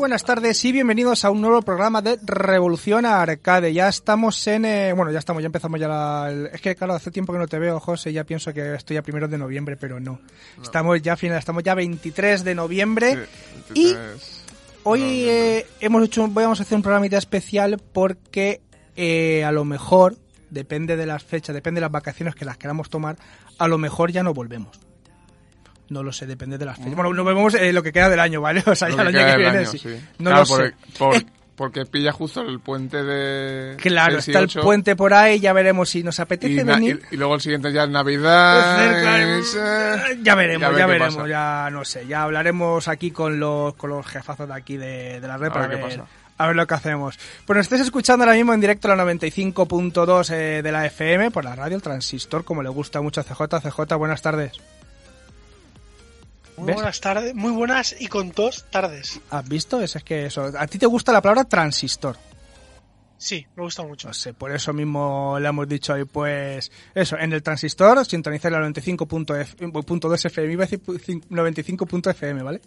buenas tardes y bienvenidos a un nuevo programa de Revolución Arcade. Ya estamos en, eh, bueno, ya estamos, ya empezamos ya la, el- es que claro, hace tiempo que no te veo, José, ya pienso que estoy a primeros de noviembre, pero no. Estamos ya final, estamos ya 23 de noviembre y hoy eh, hemos hecho, vamos a hacer un programita especial porque eh, a lo mejor, depende de las fechas, depende de las vacaciones que las queramos tomar, a lo mejor ya no volvemos. No lo sé, depende de las fechas. Bueno, nos vemos eh, lo que queda del año, ¿vale? O sea, Lo ya el año que viene, año, sí. sí. No Claro, lo por- sé. por- porque pilla justo el puente de. Claro, está el 18, puente por ahí, ya veremos si nos apetece y, venir. y- y luego el siguiente ya es Navidad. Cerca, es, eh, ya veremos, ya, veremos, pasa. ya no sé, ya hablaremos aquí con los, con los jefazos de aquí de, de la red A para ver qué pasa. a ver lo que hacemos. Pues nos estáis escuchando ahora mismo en directo la 95.2 eh, de la FM por la radio, el transistor, como le gusta mucho a CJ. CJ, buenas tardes. Muy ¿Ves? buenas tardes, muy buenas y con dos tardes. ¿Has visto? Es, es que eso, a ti te gusta la palabra transistor. Sí, me gusta mucho. No sé, por eso mismo le hemos dicho hoy, pues, eso, en el transistor, sintonizar la 95.2 FM, iba a decir 95.fm, ¿vale?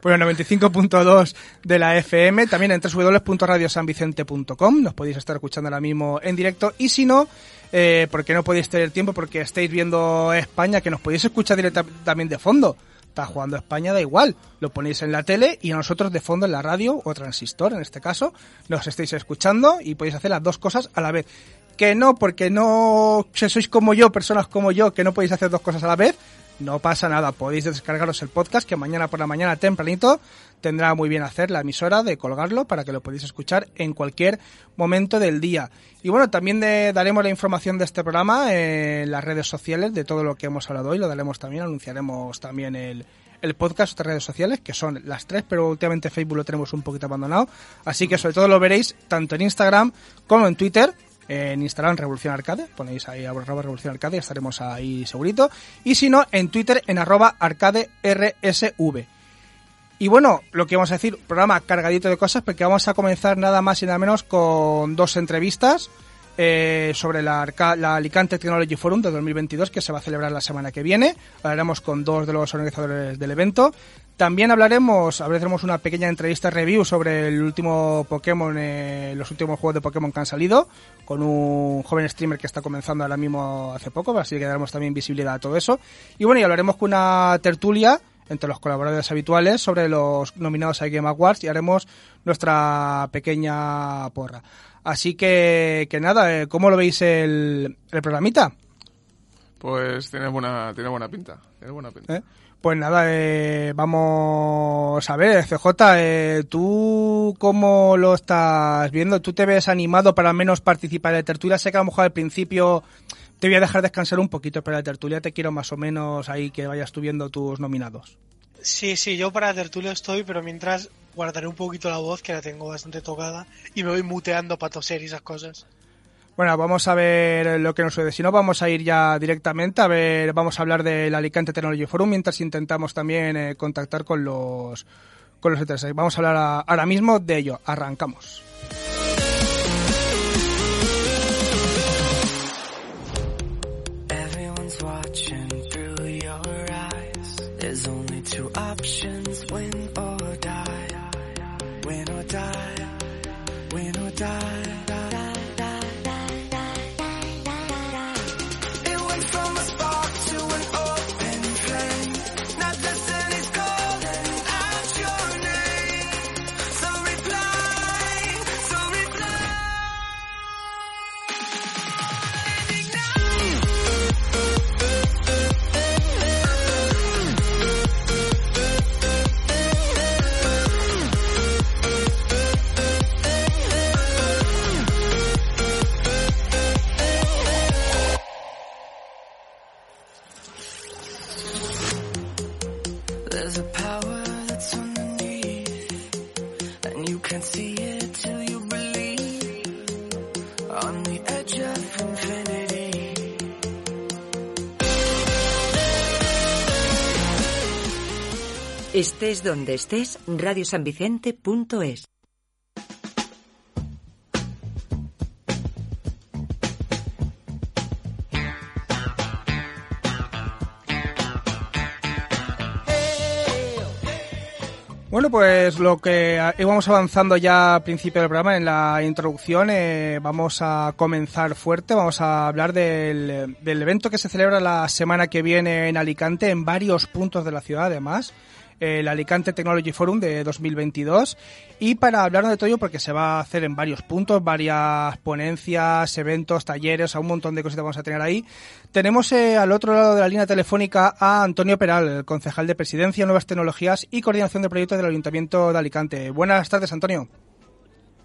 Pues el 95.2 de la FM, también en www.radiosanvicente.com, nos podéis estar escuchando ahora mismo en directo, y si no, eh, porque no podéis tener tiempo, porque estáis viendo España, que nos podéis escuchar directamente también de fondo. Está jugando España, da igual. Lo ponéis en la tele y a nosotros de fondo en la radio o transistor, en este caso, nos estáis escuchando y podéis hacer las dos cosas a la vez. Que no, porque no, si sois como yo, personas como yo, que no podéis hacer dos cosas a la vez, no pasa nada. Podéis descargaros el podcast que mañana por la mañana tempranito tendrá muy bien hacer la emisora de colgarlo para que lo podáis escuchar en cualquier momento del día. Y bueno, también daremos la información de este programa en las redes sociales de todo lo que hemos hablado hoy. Lo daremos también, anunciaremos también el, el podcast de redes sociales, que son las tres, pero últimamente Facebook lo tenemos un poquito abandonado. Así que sobre todo lo veréis tanto en Instagram como en Twitter. En Instagram Revolución Arcade, ponéis ahí arroba Revolución Arcade y estaremos ahí segurito. Y si no, en Twitter en arroba Arcade RSV. Y bueno, lo que vamos a decir, programa cargadito de cosas, porque vamos a comenzar nada más y nada menos con dos entrevistas eh, sobre la, la Alicante Technology Forum de 2022 que se va a celebrar la semana que viene. Hablaremos con dos de los organizadores del evento. También hablaremos, hablaremos una pequeña entrevista review sobre el último Pokémon, eh, los últimos juegos de Pokémon que han salido, con un joven streamer que está comenzando ahora mismo hace poco, así que daremos también visibilidad a todo eso. Y bueno, y hablaremos con una tertulia entre los colaboradores habituales sobre los nominados a Game Awards y haremos nuestra pequeña porra. Así que, que nada, eh, ¿cómo lo veis el, el programita? Pues tiene buena, tiene buena pinta. Tiene buena pinta. ¿Eh? Pues nada, eh, vamos a ver, CJ, eh, ¿tú cómo lo estás viendo? ¿Tú te ves animado para al menos participar la tertulia? Sé que a lo mejor al principio te voy a dejar descansar un poquito, pero la tertulia te quiero más o menos ahí que vayas tú viendo tus nominados. Sí, sí, yo para tertulia estoy, pero mientras guardaré un poquito la voz, que la tengo bastante tocada, y me voy muteando para toser y esas cosas. Bueno, vamos a ver lo que nos sucede. Si no, vamos a ir ya directamente a ver, vamos a hablar del Alicante Technology Forum mientras intentamos también eh, contactar con los con los interesados. Vamos a hablar ahora mismo de ello. Arrancamos. Estés donde estés, radiosanvicente.es. Bueno, pues lo que ah, íbamos avanzando ya al principio del programa, en la introducción, eh, vamos a comenzar fuerte, vamos a hablar del, del evento que se celebra la semana que viene en Alicante, en varios puntos de la ciudad además, el Alicante Technology Forum de 2022. Y para hablarnos de todo ello, porque se va a hacer en varios puntos, varias ponencias, eventos, talleres, a un montón de cositas vamos a tener ahí. Tenemos eh, al otro lado de la línea telefónica a Antonio Peral, el concejal de Presidencia, Nuevas Tecnologías y Coordinación de Proyectos del Ayuntamiento de Alicante. Buenas tardes, Antonio.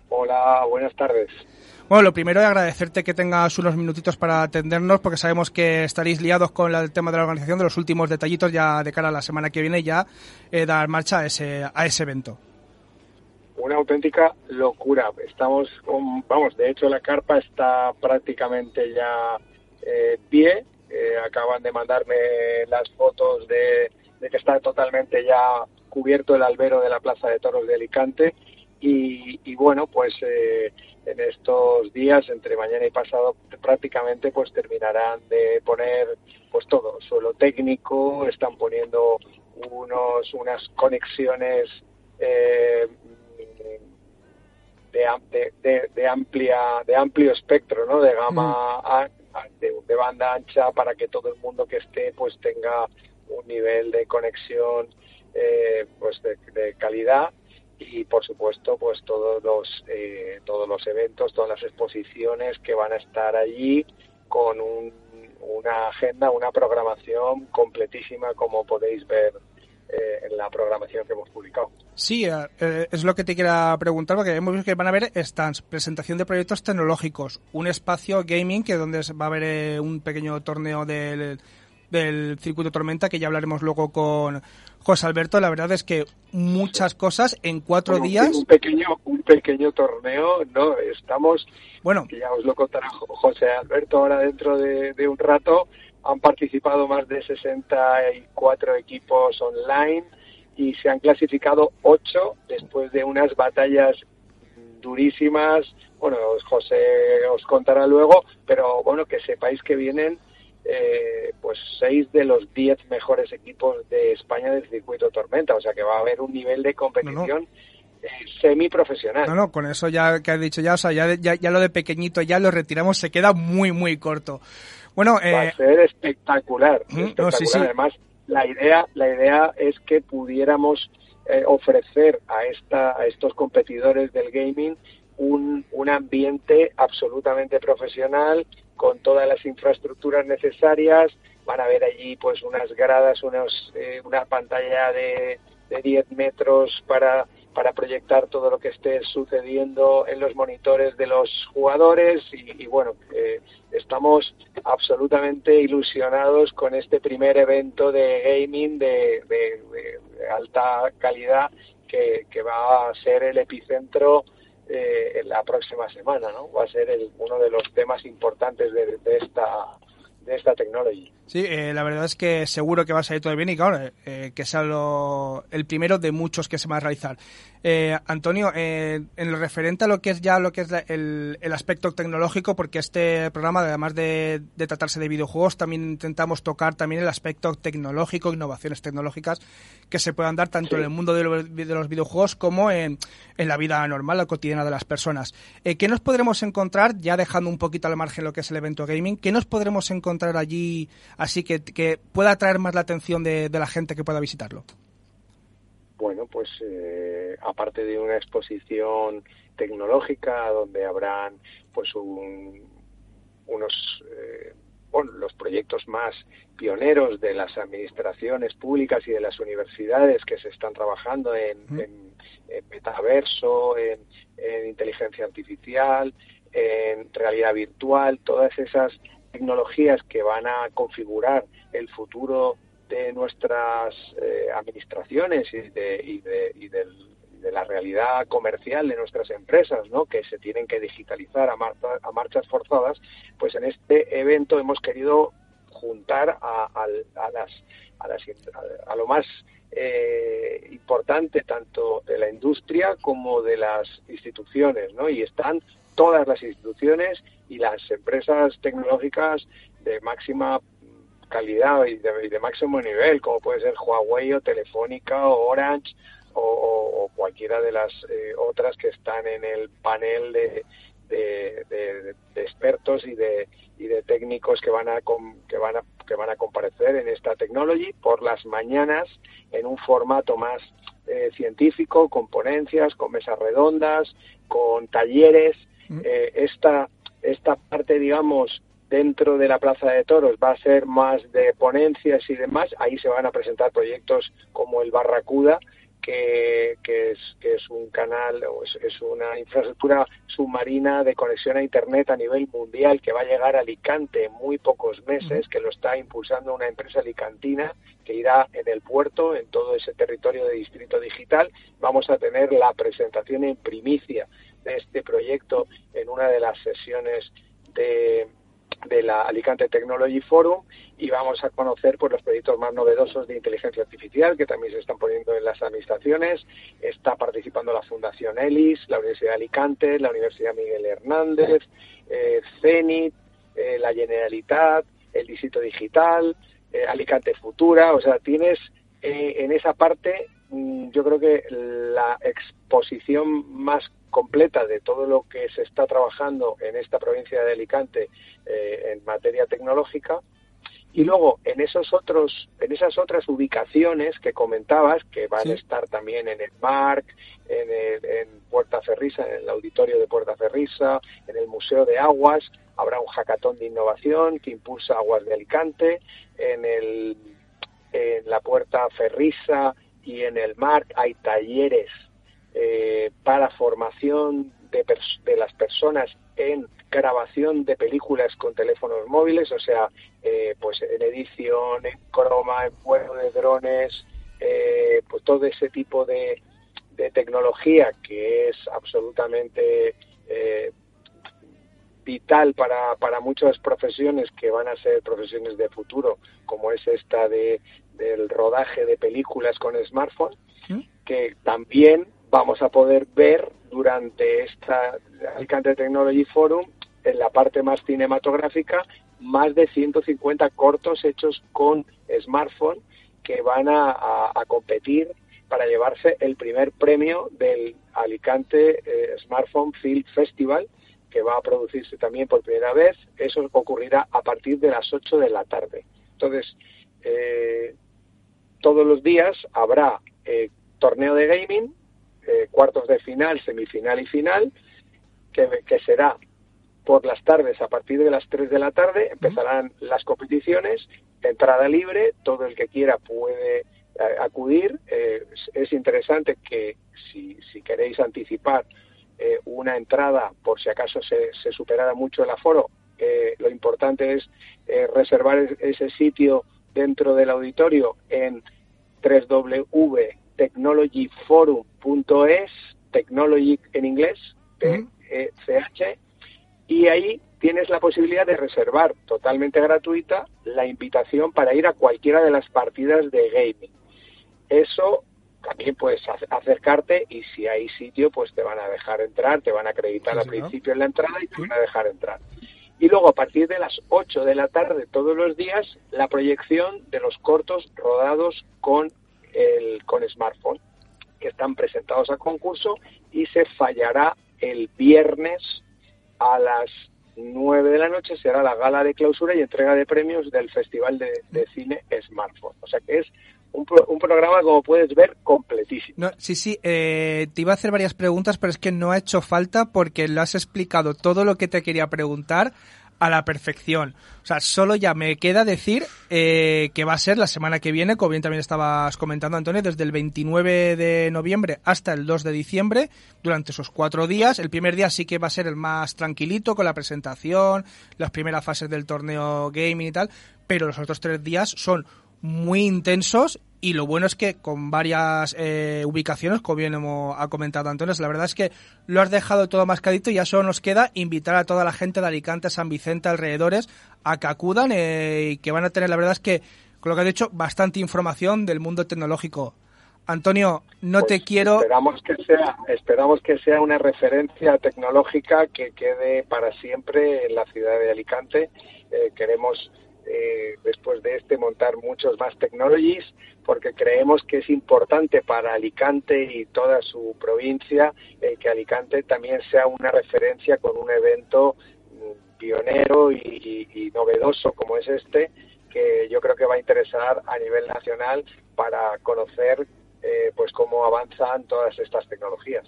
Hola, buenas tardes. Bueno, lo primero es agradecerte que tengas unos minutitos para atendernos, porque sabemos que estaréis liados con el tema de la organización de los últimos detallitos ya de cara a la semana que viene, ya eh, dar marcha a ese, a ese evento. Una auténtica locura. Estamos, con, vamos, de hecho la carpa está prácticamente ya eh, pie. Eh, acaban de mandarme las fotos de, de que está totalmente ya cubierto el albero de la Plaza de Toros de Alicante. Y, y bueno, pues eh, en estos días, entre mañana y pasado, prácticamente pues terminarán de poner pues todo, suelo técnico, están poniendo unos unas conexiones eh, de, de, de- de amplia de amplio espectro, ¿no? De gama a- de, banda ancha para que todo el mundo que esté pues tenga un nivel de conexión eh, pues de calidad y por supuesto pues todos los eh, todos los eventos todas las exposiciones que van a estar allí con un- una agenda una programación completísima como podéis ver eh, en la programación que hemos publicado. Sí, eh, es lo que te quería preguntar, porque hemos visto que van a haber stands, presentación de proyectos tecnológicos, un espacio gaming, que donde va a haber eh, un pequeño torneo del, del circuito Tormenta, que ya hablaremos luego con José Alberto. La verdad es que muchas cosas en cuatro Bueno, días. un pequeño un pequeño torneo no estamos Bueno, que ya os lo contará Jo- José Alberto ahora dentro de, de un rato. Han participado más de 64 equipos online y se han clasificado 8 después de unas batallas durísimas. Bueno, os- José os contará luego, pero bueno, que sepáis que vienen eh, pues 6 de los 10 mejores equipos de España del circuito Tormenta, o sea que va a haber un nivel de competición eh, semiprofesional. no, no, con eso ya que has dicho ya, o sea, ya, ya, ya lo de pequeñito ya lo retiramos, se queda muy, muy corto. Bueno, va eh, a ser espectacular, Mm, no, espectacular. sí, sí. Además, la idea, la idea es que pudiéramos eh, ofrecer a esta, a estos competidores del gaming un, un ambiente absolutamente profesional con todas las infraestructuras necesarias. Van a ver allí pues unas gradas, unos, eh, una pantalla de, de 10 metros para, para proyectar todo lo que esté sucediendo en los monitores de los jugadores y, bueno, eh, estamos absolutamente ilusionados con este primer evento de gaming de, alta calidad que va a ser el epicentro eh, en la próxima semana, ¿no? Va a ser el- uno de los temas importantes de, de esta de esta tecnología. Sí, eh, la verdad es que seguro que va a salir todo bien y claro, eh, que sea lo- el primero de muchos que se va a realizar. Eh, Antonio, eh, en lo referente a lo que es ya lo que es la- el, el aspecto tecnológico, porque este programa, además de, de tratarse de videojuegos, también intentamos tocar también el aspecto tecnológico, innovaciones tecnológicas que se puedan dar tanto Sí. en el mundo de los, de los videojuegos como en, en la vida normal, la cotidiana de las personas. Eh, ¿Qué nos podremos encontrar, ya dejando un poquito al margen lo que es el evento gaming, qué nos podremos encontrar allí así que, que pueda atraer más la atención de, de la gente que pueda visitarlo? Bueno, pues eh, aparte de una exposición tecnológica donde habrán pues un- unos eh, bueno, los proyectos más pioneros de las administraciones públicas y de las universidades que se están trabajando en, Ujú. en- en metaverso, en, en inteligencia artificial, en realidad virtual, todas esas tecnologías que van a configurar el futuro de nuestras eh, administraciones y de, y de, y de la realidad comercial de nuestras empresas, ¿no? que se tienen que digitalizar a, marcha- a marchas forzadas, pues en este evento hemos querido juntar a, a las, a, las, a- a lo más eh, importante tanto de la industria como de las instituciones, ¿no? Y están todas las instituciones y las empresas tecnológicas de máxima calidad y de, y de máximo nivel, como puede ser Huawei o Telefónica o Orange o, cualquiera de las eh, otras que están en el panel de- de expertos y de, y de técnicos que van a com- que van a que van a comparecer en esta technology por las mañanas en un formato más eh, científico, con ponencias, con mesas redondas, con talleres. Eh, esta esta parte, digamos, dentro de la Plaza de Toros va a ser más de ponencias y demás. Ahí se van a presentar proyectos como el Barracuda, que, que es, que es un canal, o es, es una infraestructura submarina de conexión a Internet a nivel mundial que va a llegar a Alicante en muy pocos meses, que lo está impulsando una empresa alicantina que irá en el puerto, en todo ese territorio de distrito digital. Vamos a tener la presentación en primicia de este proyecto en una de las sesiones de, de la Alicante Technology Forum y vamos a conocer pues, los proyectos más novedosos de inteligencia artificial que también se están poniendo en las administraciones. Está participando la Fundación ELIS, la Universidad de Alicante, la Universidad Miguel Hernández, eh, CENIT, eh, la Generalitat, el Distrito Digital, eh, Alicante Futura. O sea, tienes eh, en esa parte mm, yo creo que la exposición más completa de todo lo que se está trabajando en esta provincia de Alicante eh, en materia tecnológica y luego en esos otros en esas otras ubicaciones que comentabas que van Sí. a estar también en el Marc en, el- en Puerta Ferrisa en el auditorio de Puerta Ferrisa en el Museo de Aguas habrá un hackathon de innovación que impulsa Aguas de Alicante en el en la Puerta Ferrisa y en el Marc hay talleres eh, para formación de, las personas en grabación de películas con teléfonos móviles, o sea, eh, pues en edición, en croma, en vuelo de drones, eh, pues todo ese tipo de, de tecnología que es absolutamente eh, vital para, para muchas profesiones que van a ser profesiones de futuro, como es esta de, del rodaje de películas con smartphone, que también vamos a poder ver durante esta Alicante Technology Forum, en la parte más cinematográfica, más de 150 cortos hechos con smartphone que van a, competir para llevarse el primer premio del Alicante eh, Smartphone Film Festival, que va a producirse también por primera vez. Eso ocurrirá a partir de las 8 de la tarde. Entonces, eh, todos los días habrá eh, torneo de gaming, eh, cuartos de final, semifinal y final, que, que será por las tardes a partir de las 3 de la tarde. Empezarán las competiciones, entrada libre, todo el que quiera puede eh, acudir. Eh, es, es interesante que si, si queréis anticipar eh, una entrada, por si acaso se, se superara mucho el aforo, eh, lo importante es reservar es- ese sitio dentro del auditorio en www.technologyforum.es, technology en inglés, T-E-C-H, y ahí tienes la posibilidad de reservar totalmente gratuita la invitación para ir a cualquiera de las partidas de gaming. Eso también puedes ac- acercarte y si hay sitio, pues te van a dejar entrar, te van a acreditar al principio en la entrada y te van a dejar entrar. Y luego a partir de las 8 de la tarde todos los días, la proyección de los cortos rodados con el con smartphone que están presentados a concurso y se fallará el viernes a las 9 de la noche será la gala de clausura y entrega de premios del Festival de, de Cine Smartphone. O sea que es un, pro- un programa, como puedes ver, completísimo. No, sí, sí, eh, te iba a hacer varias preguntas, pero es que no ha hecho falta porque lo has explicado todo lo que te quería preguntar a la perfección. O sea, solo ya me queda decir eh, que va a ser la semana que viene, como bien también estabas comentando, Antonio, desde el 29 de noviembre hasta el 2 de diciembre, durante esos cuatro días. El primer día sí que va a ser el más tranquilito, con la presentación, las primeras fases del torneo gaming y tal, pero los otros tres días son muy intensos y lo bueno es que con varias eh, ubicaciones, como bien hemos, ha comentado Antonio, la verdad es que lo has dejado todo mascadito y ya solo nos queda invitar a toda la gente de Alicante, San Vicente, alrededores, a que acudan eh, y que van a tener, la verdad es que, con lo que has dicho, bastante información del mundo tecnológico. Antonio, no Pues te quiero... Esperamos que sea, esperamos que sea una referencia tecnológica que quede para siempre en la ciudad de Alicante. Eh, queremos eh, después de este montar muchos más technologies porque creemos que es importante para Alicante y toda su provincia eh, que Alicante también sea una referencia con un evento mm, pionero y, novedoso como es este que yo creo que va a interesar a nivel nacional para conocer eh, pues cómo avanzan todas estas tecnologías.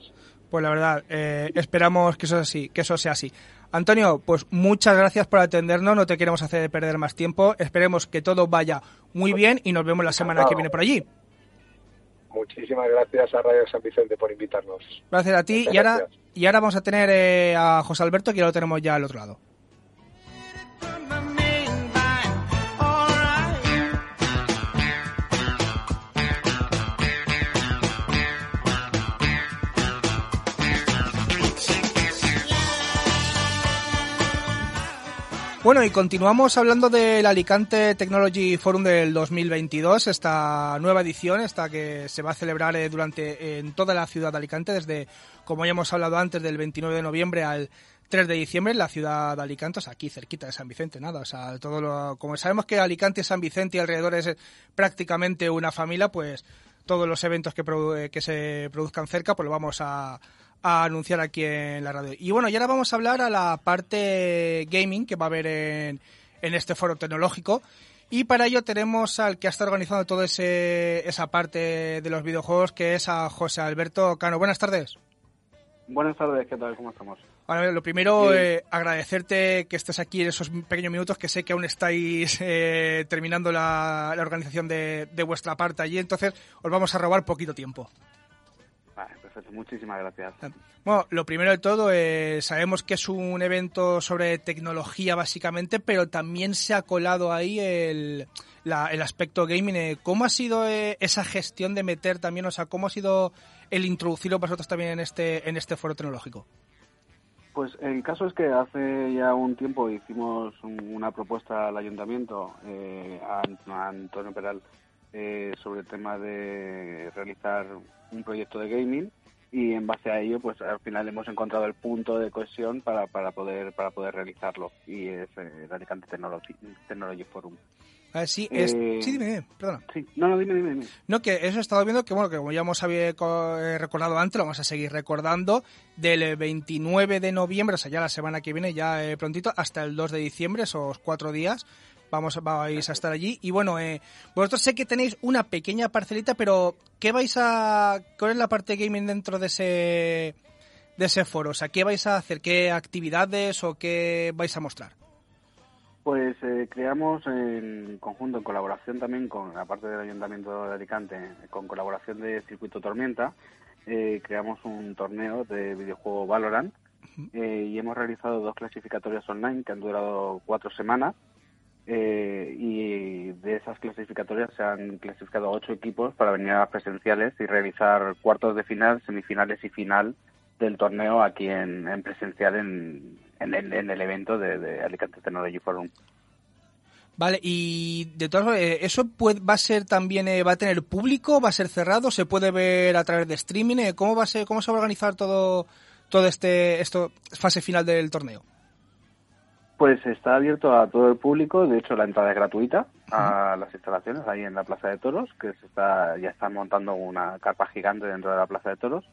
Pues la verdad, eh, esperamos que eso, así, que eso sea así. Antonio, pues muchas gracias por atendernos, no te queremos hacer perder más tiempo, esperemos que todo vaya muy bien y nos vemos la semana que viene por allí. Muchísimas gracias a Radio San Vicente por invitarnos. Gracias a ti Muchas y ahora, gracias. y ahora vamos a tener eh, a José Alberto que ya lo tenemos ya al otro lado. Bueno, y continuamos hablando del Alicante Technology Forum del 2022, esta nueva edición, esta que se va a celebrar eh, durante en toda la ciudad de Alicante, desde, como ya hemos hablado antes, del 29 de noviembre al 3 de diciembre en la ciudad de Alicante, o sea, aquí cerquita de San Vicente, nada, o sea, todo lo, como sabemos que Alicante, San Vicente y alrededor es eh, prácticamente una familia, pues todos los eventos que, produ- eh, que se produzcan cerca, pues lo vamos a, a anunciar aquí en la radio. Y bueno, y ahora vamos a hablar a la parte gaming que va a haber en, en este foro tecnológico. Y para ello tenemos al que ha estado organizando toda esa parte de los videojuegos, que es a José Alberto Cano. Buenas tardes. Buenas tardes, ¿qué tal? ¿Cómo estamos? Bueno, lo primero, Sí. eh, agradecerte que estés aquí en esos pequeños minutos, que sé que aún estáis eh, terminando la, la organización de, de vuestra parte allí, entonces os vamos a robar poquito tiempo. Perfecto, muchísimas gracias. Bueno, lo primero de todo, eh, sabemos que es un evento sobre tecnología básicamente, pero también se ha colado ahí el, la- el aspecto gaming. eh. ¿Cómo ha sido eh, esa gestión de meter también, o sea, cómo ha sido el introducirlo vosotros también en este, en este foro tecnológico? Pues el caso es que hace ya un tiempo hicimos un- una propuesta al ayuntamiento, eh, a Antonio Peral, eh, sobre el tema de realizar un proyecto de gaming y en base a ello, pues al final hemos encontrado el punto de cohesión para, para poder para poder realizarlo y es eh, el Alicante Technology, Technology Forum. A ver, sí, es, Eh, sí, dime, dime, perdona. Sí, no, no, dime, dime, dime. No, que eso he estado viendo que, bueno, que como ya hemos eh, recordado antes, lo vamos a seguir recordando, del eh, 29 de noviembre, o sea, ya la semana que viene, ya eh, prontito, hasta el 2 de diciembre, esos cuatro días, vamos vais a estar allí. Y bueno, eh, vosotros sé que tenéis una pequeña parcelita, pero ¿qué vais a... ¿Cuál es la parte gaming dentro de ese, de ese foro? O sea, ¿qué vais a hacer? ¿Qué actividades o qué vais a mostrar? Pues eh, creamos en conjunto, en colaboración también con la parte del Ayuntamiento de Alicante, con colaboración de Circuito Tormenta, eh, creamos un torneo de videojuego Valorant eh, y hemos realizado dos clasificatorias online que han durado cuatro semanas eh, y de esas clasificatorias se han clasificado ocho equipos para venir a las presenciales y realizar cuartos de final, semifinales y final del torneo aquí en, en presencial en, el, en el evento de, de Alicante Technology Forum. Vale, y de todas formas, eh, ¿eso puede, va a ser también, eh, va a tener público, va a ser cerrado, se puede ver a través de streaming? eh? ¿Cómo va a ser, cómo se va a organizar todo, todo este, esto, fase final del torneo? Pues está abierto a todo el público, de hecho la entrada es gratuita a las instalaciones ahí en la Plaza de Toros, que se está ya están montando una carpa gigante dentro de la Plaza de Toros.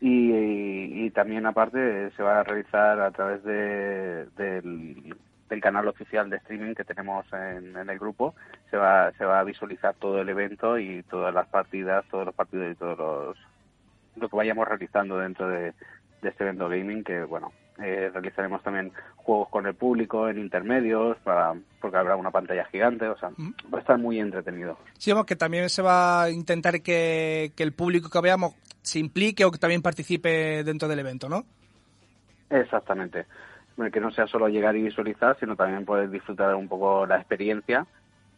Y, y también aparte se va a realizar a través de, del, del canal oficial de streaming que tenemos en, en el grupo, se va, se va a visualizar todo el evento y todas las partidas, todos los partidos y todos los lo que vayamos realizando dentro de, de este evento gaming que bueno eh, realizaremos también juegos con el público en intermedios para porque habrá una pantalla gigante o sea va a estar muy entretenido. Sí, vamos, que también se va a intentar que, que el público que veamos se implique o que también participe dentro del evento, ¿no? exactamente. Que no sea solo llegar y visualizar sino también poder disfrutar un poco la experiencia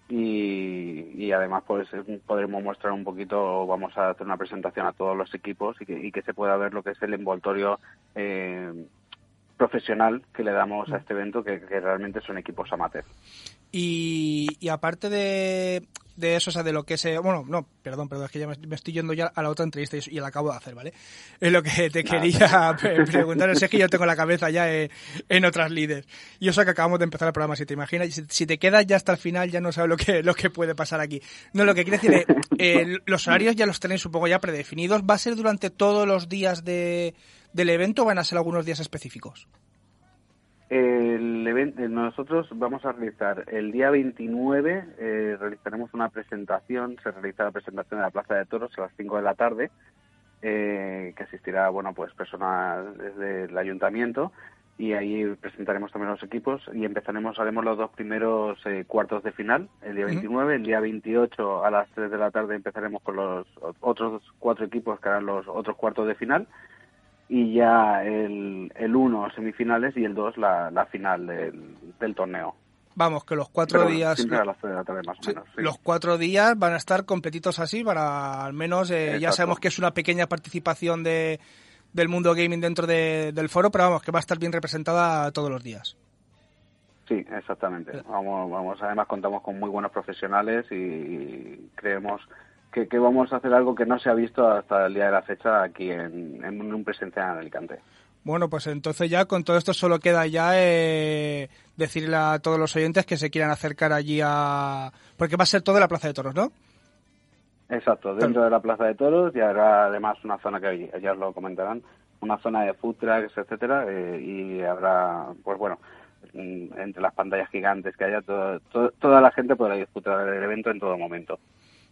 y, y además pues podremos mostrar un poquito, vamos a hacer una presentación a todos los equipos y que, y que se pueda ver lo que es el envoltorio eh, profesional que le damos a este evento, que, que realmente son equipos amateur. Y, y aparte de, de eso, o sea, de lo que se... Bueno, no, perdón, perdón, es que ya me, me estoy yendo ya a la otra entrevista y, y la acabo de hacer, ¿vale? Es lo que te quería pre- preguntar, es que yo tengo la cabeza ya eh, en otras líderes. Y eso que acabamos de empezar el programa, si te imaginas, si, si te quedas ya hasta el final ya no sabes lo que, lo que puede pasar aquí. No, lo que quiere decir es, eh, los horarios ya los tenéis poco ya predefinidos, ¿va a ser durante todos los días de, del evento van a ser algunos días específicos? El evento, nosotros vamos a realizar el día 29, eh, realizaremos una presentación, se realiza la presentación en la Plaza de Toros a las 5 de la tarde, eh, que asistirá, bueno, pues personal desde el ayuntamiento y ahí presentaremos también los equipos y empezaremos, haremos los dos primeros eh, cuartos de final, el día Ujú. 29, el día 28 a las 3 de la tarde empezaremos con los otros cuatro equipos que harán los otros cuartos de final y ya el, el 1 semifinales y el 2 la, la final del, del torneo. Vamos, que los cuatro Pero días... Siempre a las 3 de la tarde más o Sí, menos. sí. Los cuatro días van a estar completitos así para al menos, eh, ya sabemos que es una pequeña participación de, del mundo gaming dentro de- del foro, pero vamos, que va a estar bien representada todos los días. Sí, exactamente. Vamos, vamos, además contamos con muy buenos profesionales y creemos que, que vamos a hacer algo que no se ha visto hasta el día de la fecha aquí en, en un presencial en Alicante. Bueno, pues entonces ya con todo esto solo queda ya eh, decirle a todos los oyentes que se quieran acercar allí a... Porque va a ser todo en la Plaza de Toros, ¿no? Exacto, dentro de la Plaza de Toros y habrá además una zona que ya os lo comentarán, una zona de food trucks, etcétera, eh, y habrá, pues bueno, mm, entre las pantallas gigantes que haya, todo- todo- toda la gente podrá disfrutar del evento en todo momento.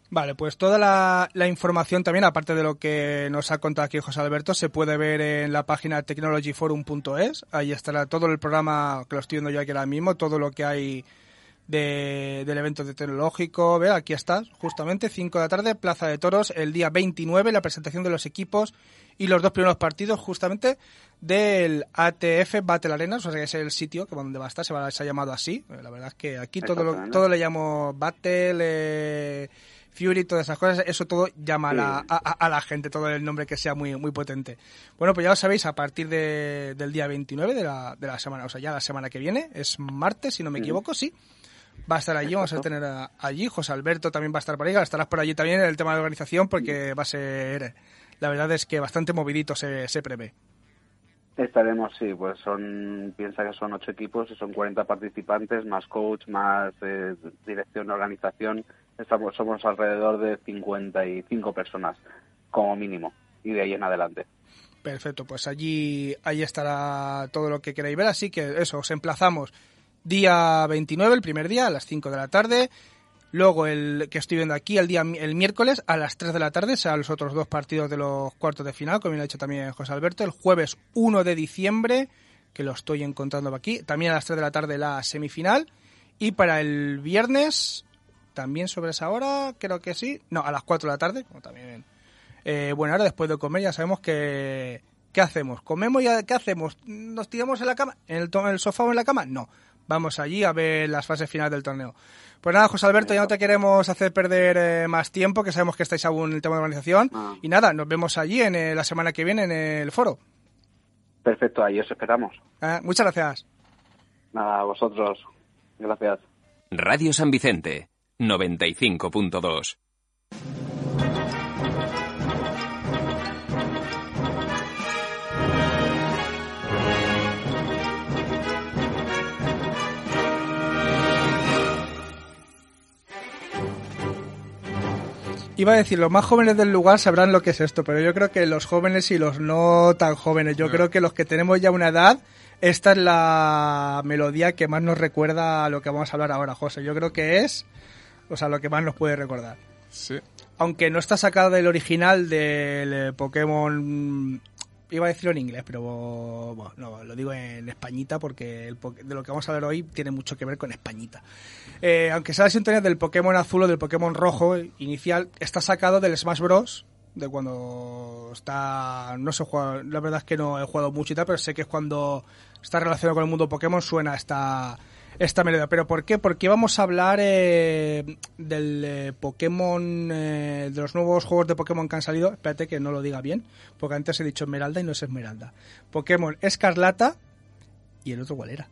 Vale, pues toda la, la información también, aparte de lo que nos ha contado aquí José Alberto, se puede ver en la página technologyforum.es. Ahí estará todo el programa que lo estoy viendo yo aquí ahora mismo, todo lo que hay de, del evento de tecnológico. Ve, aquí está, justamente, 5 de la tarde, Plaza de Toros, el día 29, la presentación de los equipos y los dos primeros partidos, justamente, del ATF Battle Arena, o sea, que es el sitio que donde va a estar, se, va, se ha llamado así. La verdad es que aquí todo, lo, todo le llamo Battle, eh, Fury, todas esas cosas, eso todo llama a, la, a, a- la gente, todo el nombre que sea muy, muy potente. Bueno, pues ya lo sabéis, a partir de- del día 29 de la, de la semana, o sea, ya la semana que viene, es martes, si no me equivoco, sí. Va a estar allí, vamos a tener a- allí, José Alberto también va a estar por ahí, estarás por allí también en el tema de organización porque va a ser, la verdad es que bastante movidito se, se prevé. Estaremos, sí, pues son, piensa que son ocho equipos y son 40 participantes, más coach, más eh, dirección de organización. Estamos, somos alrededor de 55 personas, como mínimo, y de ahí en adelante. Perfecto, pues allí, allí estará todo lo que queráis ver, así que eso, os emplazamos día 29, el primer día, a las 5 de la tarde. Luego el que estoy viendo aquí, el día el miércoles a las 3 de la tarde, serán los otros dos partidos de los cuartos de final, como bien ha dicho también José Alberto. El jueves 1 de diciembre, que lo estoy encontrando aquí, también a las 3 de la tarde la semifinal. Y para el viernes, también sobre esa hora, creo que sí. No, a las 4 de la tarde, como también eh, bueno, ahora después de comer ya sabemos que... ¿Qué hacemos? ¿Comemos y qué hacemos? ¿Nos tiramos en la cama? ¿En el, to- en el sofá o en la cama? No. Vamos allí a ver las fases finales del torneo. Pues nada, José Alberto, ya no te queremos hacer perder eh, más tiempo, que sabemos que estáis aún en el tema de organización. Ah. Y nada, nos vemos allí en eh, la semana que viene en el foro. Perfecto, ahí os esperamos. Eh, muchas gracias. Nada, a vosotros. Gracias. Radio San Vicente, 95.2. Iba a decir, los más jóvenes del lugar sabrán lo que es esto, pero yo creo que los jóvenes y los no tan jóvenes, yo creo que los que tenemos ya una edad, esta es la melodía que más nos recuerda a lo que vamos a hablar ahora, José. Yo creo que es, o sea, lo que más nos puede recordar. Sí. Aunque no está sacado del original del eh, Pokémon. Iba a decirlo en inglés, pero bueno, no, lo digo en españita porque el de lo que vamos a hablar hoy tiene mucho que ver con españita. Eh, aunque sea la sintonía del Pokémon azul o del Pokémon rojo eh, inicial, está sacado del Smash Bros. De cuando está. No sé la verdad es que no he jugado mucho y tal, pero sé que es cuando está relacionado con el mundo Pokémon suena esta, esta melodía. ¿Pero por qué? Porque vamos a hablar eh, del eh, Pokémon, eh, de los nuevos juegos de Pokémon que han salido. Espérate que no lo diga bien, porque antes he dicho Esmeralda y no es Esmeralda. Pokémon Escarlata y el otro cuál era.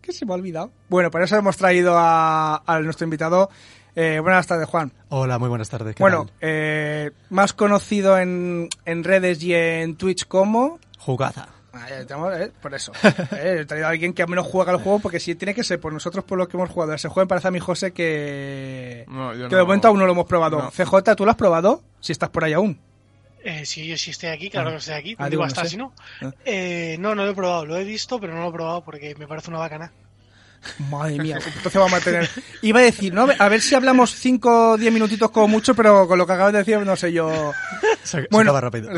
Que se me ha olvidado. Bueno, para eso hemos traído a, a nuestro invitado. Eh, buenas tardes, Juan. Hola, muy buenas tardes. ¿qué Bueno, eh, más conocido en, en redes y en Twitch como... Jugaza. Ah, eh, por eso. Eh, he traído a alguien que al menos juega el juego, porque si tiene que ser por nosotros, por lo que hemos jugado. Ese juego me parece a mi José que, No, yo que no- de momento aún no lo hemos probado. no. CJ, ¿tú lo has probado? Si estás por ahí aún. Eh, sí, yo sí estoy aquí, claro Ah. que estoy aquí. Ah, ¿Dónde digo, iba a no estar sé. si no? Ah. Eh, no, no lo he probado. Lo he visto, pero no lo he probado porque me parece una bacana. Madre mía, entonces vamos a tener... Iba a decir, ¿no? A ver si hablamos 5 o 10 minutitos como mucho, pero con lo que acabas de decir, no sé yo... Se, se Bueno, acaba rápido.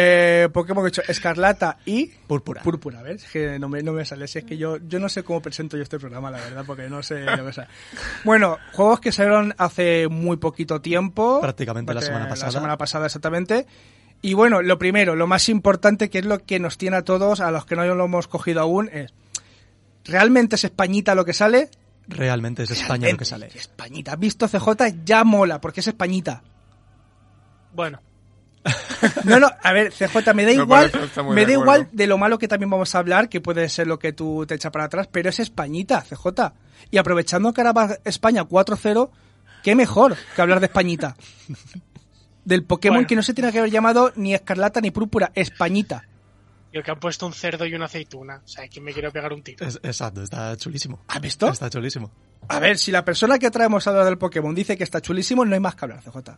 Eh, Pokémon que he hecho Escarlata y Púrpura. Púrpura, a ver, es que no me, no me sale. Si es que yo, yo no sé cómo presento yo este programa, la verdad, porque no sé lo que sea. Bueno, juegos que salieron hace muy poquito tiempo. Prácticamente la porque semana pasada. La semana pasada, exactamente. Y bueno, lo primero, lo más importante, que es lo que nos tiene a todos, a los que no lo hemos cogido aún, es. ¿Realmente es Españita lo que sale? Realmente es España lo Realmente que sale. es Españita. ¿Has visto CJ? Ya mola, porque es Españita. Bueno, No, no, a ver, CJ, me da igual, me de da acuerdo. igual de lo malo que también vamos a hablar, que puede ser lo que tú te echas para atrás, pero es Españita, CJ. Y aprovechando que ahora va España 4-0, qué mejor que hablar de Españita. Del Pokémon Bueno. que no se tiene que haber llamado ni Escarlata ni Púrpura, Españita. yo que han puesto un cerdo y una aceituna. O sea, aquí me quiero pegar un tiro. Es- exacto, está chulísimo. ¿Has visto? Está chulísimo. A ver, si la persona que traemos a hablar del Pokémon dice que está chulísimo, no hay más que hablar, CJ.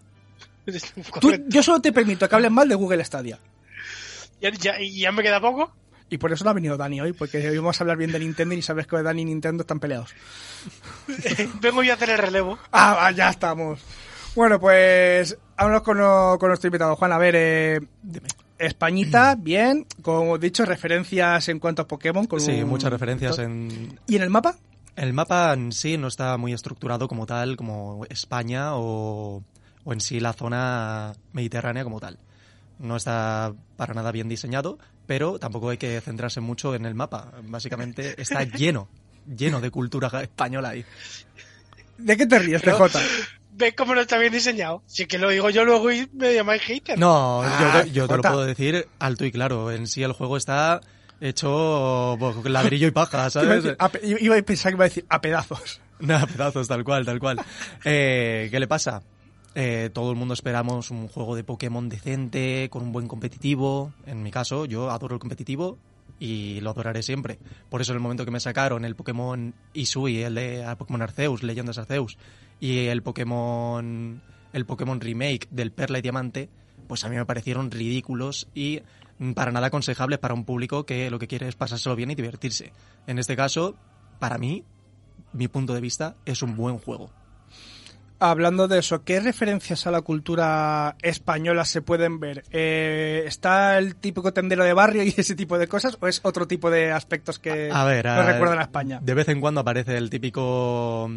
Tú- yo solo te permito que hables mal de Google Stadia. ¿Ya, ya, y ya me queda poco? Y por eso no ha venido Dani hoy, porque hoy vamos a hablar bien de Nintendo y sabes que Dani y Nintendo están peleados. Vengo yo a hacer el relevo. Ah, va, ya estamos. Bueno, pues vámonos con, lo- con nuestro invitado. Juan, a ver, eh, Españita, bien, como he dicho, referencias en cuanto a Pokémon. Con Sí, un- muchas referencias en... ¿Y en el mapa? El mapa en sí no está muy estructurado como tal, como España o, o en sí la zona mediterránea como tal. No está para nada bien diseñado, pero tampoco hay que centrarse mucho en el mapa. Básicamente está lleno, lleno de cultura española ahí. ¿De qué te ríes, TJ? ¿Ves cómo no está bien diseñado? Si es que lo digo yo luego y me llamáis hater. No, Ah, yo, yo te lo puedo decir alto y claro. En sí el juego está hecho pues, con ladrillo y paja, a, ¿sabes? a iba a pensar que iba a decir a pedazos. Nada, pedazos, tal cual, tal cual. Eh, ¿Qué le pasa? Eh, todo el mundo esperamos un juego de Pokémon decente, con un buen competitivo. En mi caso, yo adoro el competitivo y lo adoraré siempre. Por eso en el momento que me sacaron el Pokémon Isui, el de Pokémon Arceus, Leyendas Arceus, y el Pokémon el Pokémon Remake del Perla y Diamante, pues a mí me parecieron ridículos y para nada aconsejables para un público que lo que quiere es pasárselo bien y divertirse. En este caso, para mí, mi punto de vista, es un buen juego. Hablando de eso, ¿qué referencias a la cultura española se pueden ver? Eh, ¿Está el típico tendero de barrio y ese tipo de cosas? ¿O es otro tipo de aspectos que A ver, nos a- recuerdan a España? De vez en cuando aparece el típico,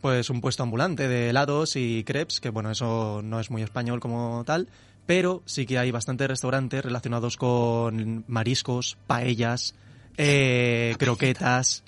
pues un puesto ambulante de helados y crepes, que bueno, eso no es muy español como tal, pero sí que hay bastantes restaurantes relacionados con mariscos, paellas, eh, croquetas.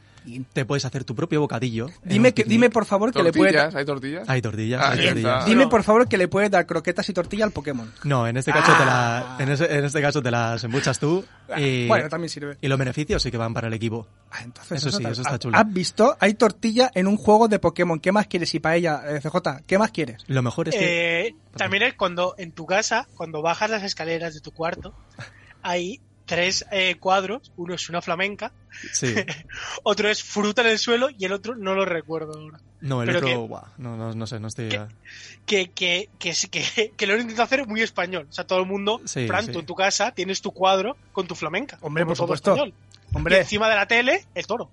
Te puedes hacer tu propio bocadillo. Dime, que, dime por favor que le puede ¿Tortillas? ¿Hay tortillas? Hay tortillas, Ah, hay tortillas. está. Dime por favor que le puedes dar croquetas y tortilla al Pokémon. No, en este caso te Ah. la, en, ese- en este caso te las embuchas tú y, Bueno, también sirve. y los beneficios sí que van para el equipo. Ah, entonces Eso sí, tal- eso está ¿Has- chulo. ¿Has visto? Hay tortilla en un juego de Pokémon. ¿Qué más quieres? Y para ella, eh, CJ, ¿qué más quieres? Lo mejor es que Eh, también es cuando en tu casa, cuando bajas las escaleras de tu cuarto, hay tres eh, cuadros. Uno es una flamenca, sí. otro es fruta en el suelo y el otro no lo recuerdo ahora. No, el Pero otro, que- buah, no, no, no sé, no estoy. Que, que, que, sí- que, que lo han intentado hacer muy español. O sea, todo el mundo, Sí, Fran, tú en tu casa tienes tu cuadro con tu flamenca. Hombre, por todo supuesto. español. Y Hombre, encima de la tele, el toro.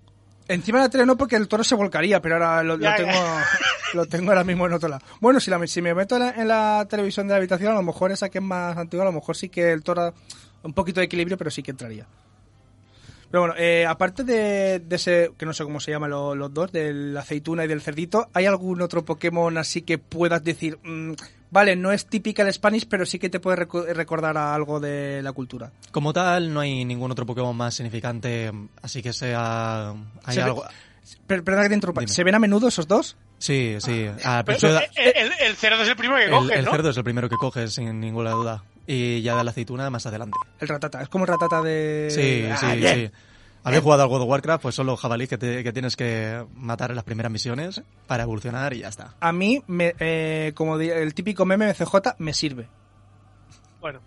encima de la tele no porque el toro se volcaría, pero ahora lo, tengo lo tengo ahora mismo en otro lado. Bueno, si, la, si me meto en la, en la televisión de la habitación, a lo mejor esa que es más antigua, a lo mejor sí que el toro... Un poquito de equilibrio, pero sí que entraría. Pero bueno, eh, aparte de, de ese, que no sé cómo se llaman lo- los dos, del aceituna y del cerdito, ¿hay algún otro Pokémon así que puedas decir, mm, vale, no es típica de Spanish, pero sí que te puede recordar a algo de la cultura? Como tal, no hay ningún otro Pokémon más significante, así que sea. Hay Se ve- algo. Per- Perdona que te interrumpa. Dime. ¿Se ven a menudo esos dos? Sí, sí. Pero da- el, el- el cerdo es el primero que el, coge, el ¿no? cerdo es el primero que coges, sin ninguna duda. Y ya da la aceituna más adelante. El ratata. Es como el ratata de. Sí, Ah, sí, bien. sí. Habéis jugado al World of Warcraft, pues son los jabalíes que, te- que tienes que matar en las primeras misiones para evolucionar y ya está. A mí, me, eh, como el típico meme de CJ, me sirve. Bueno,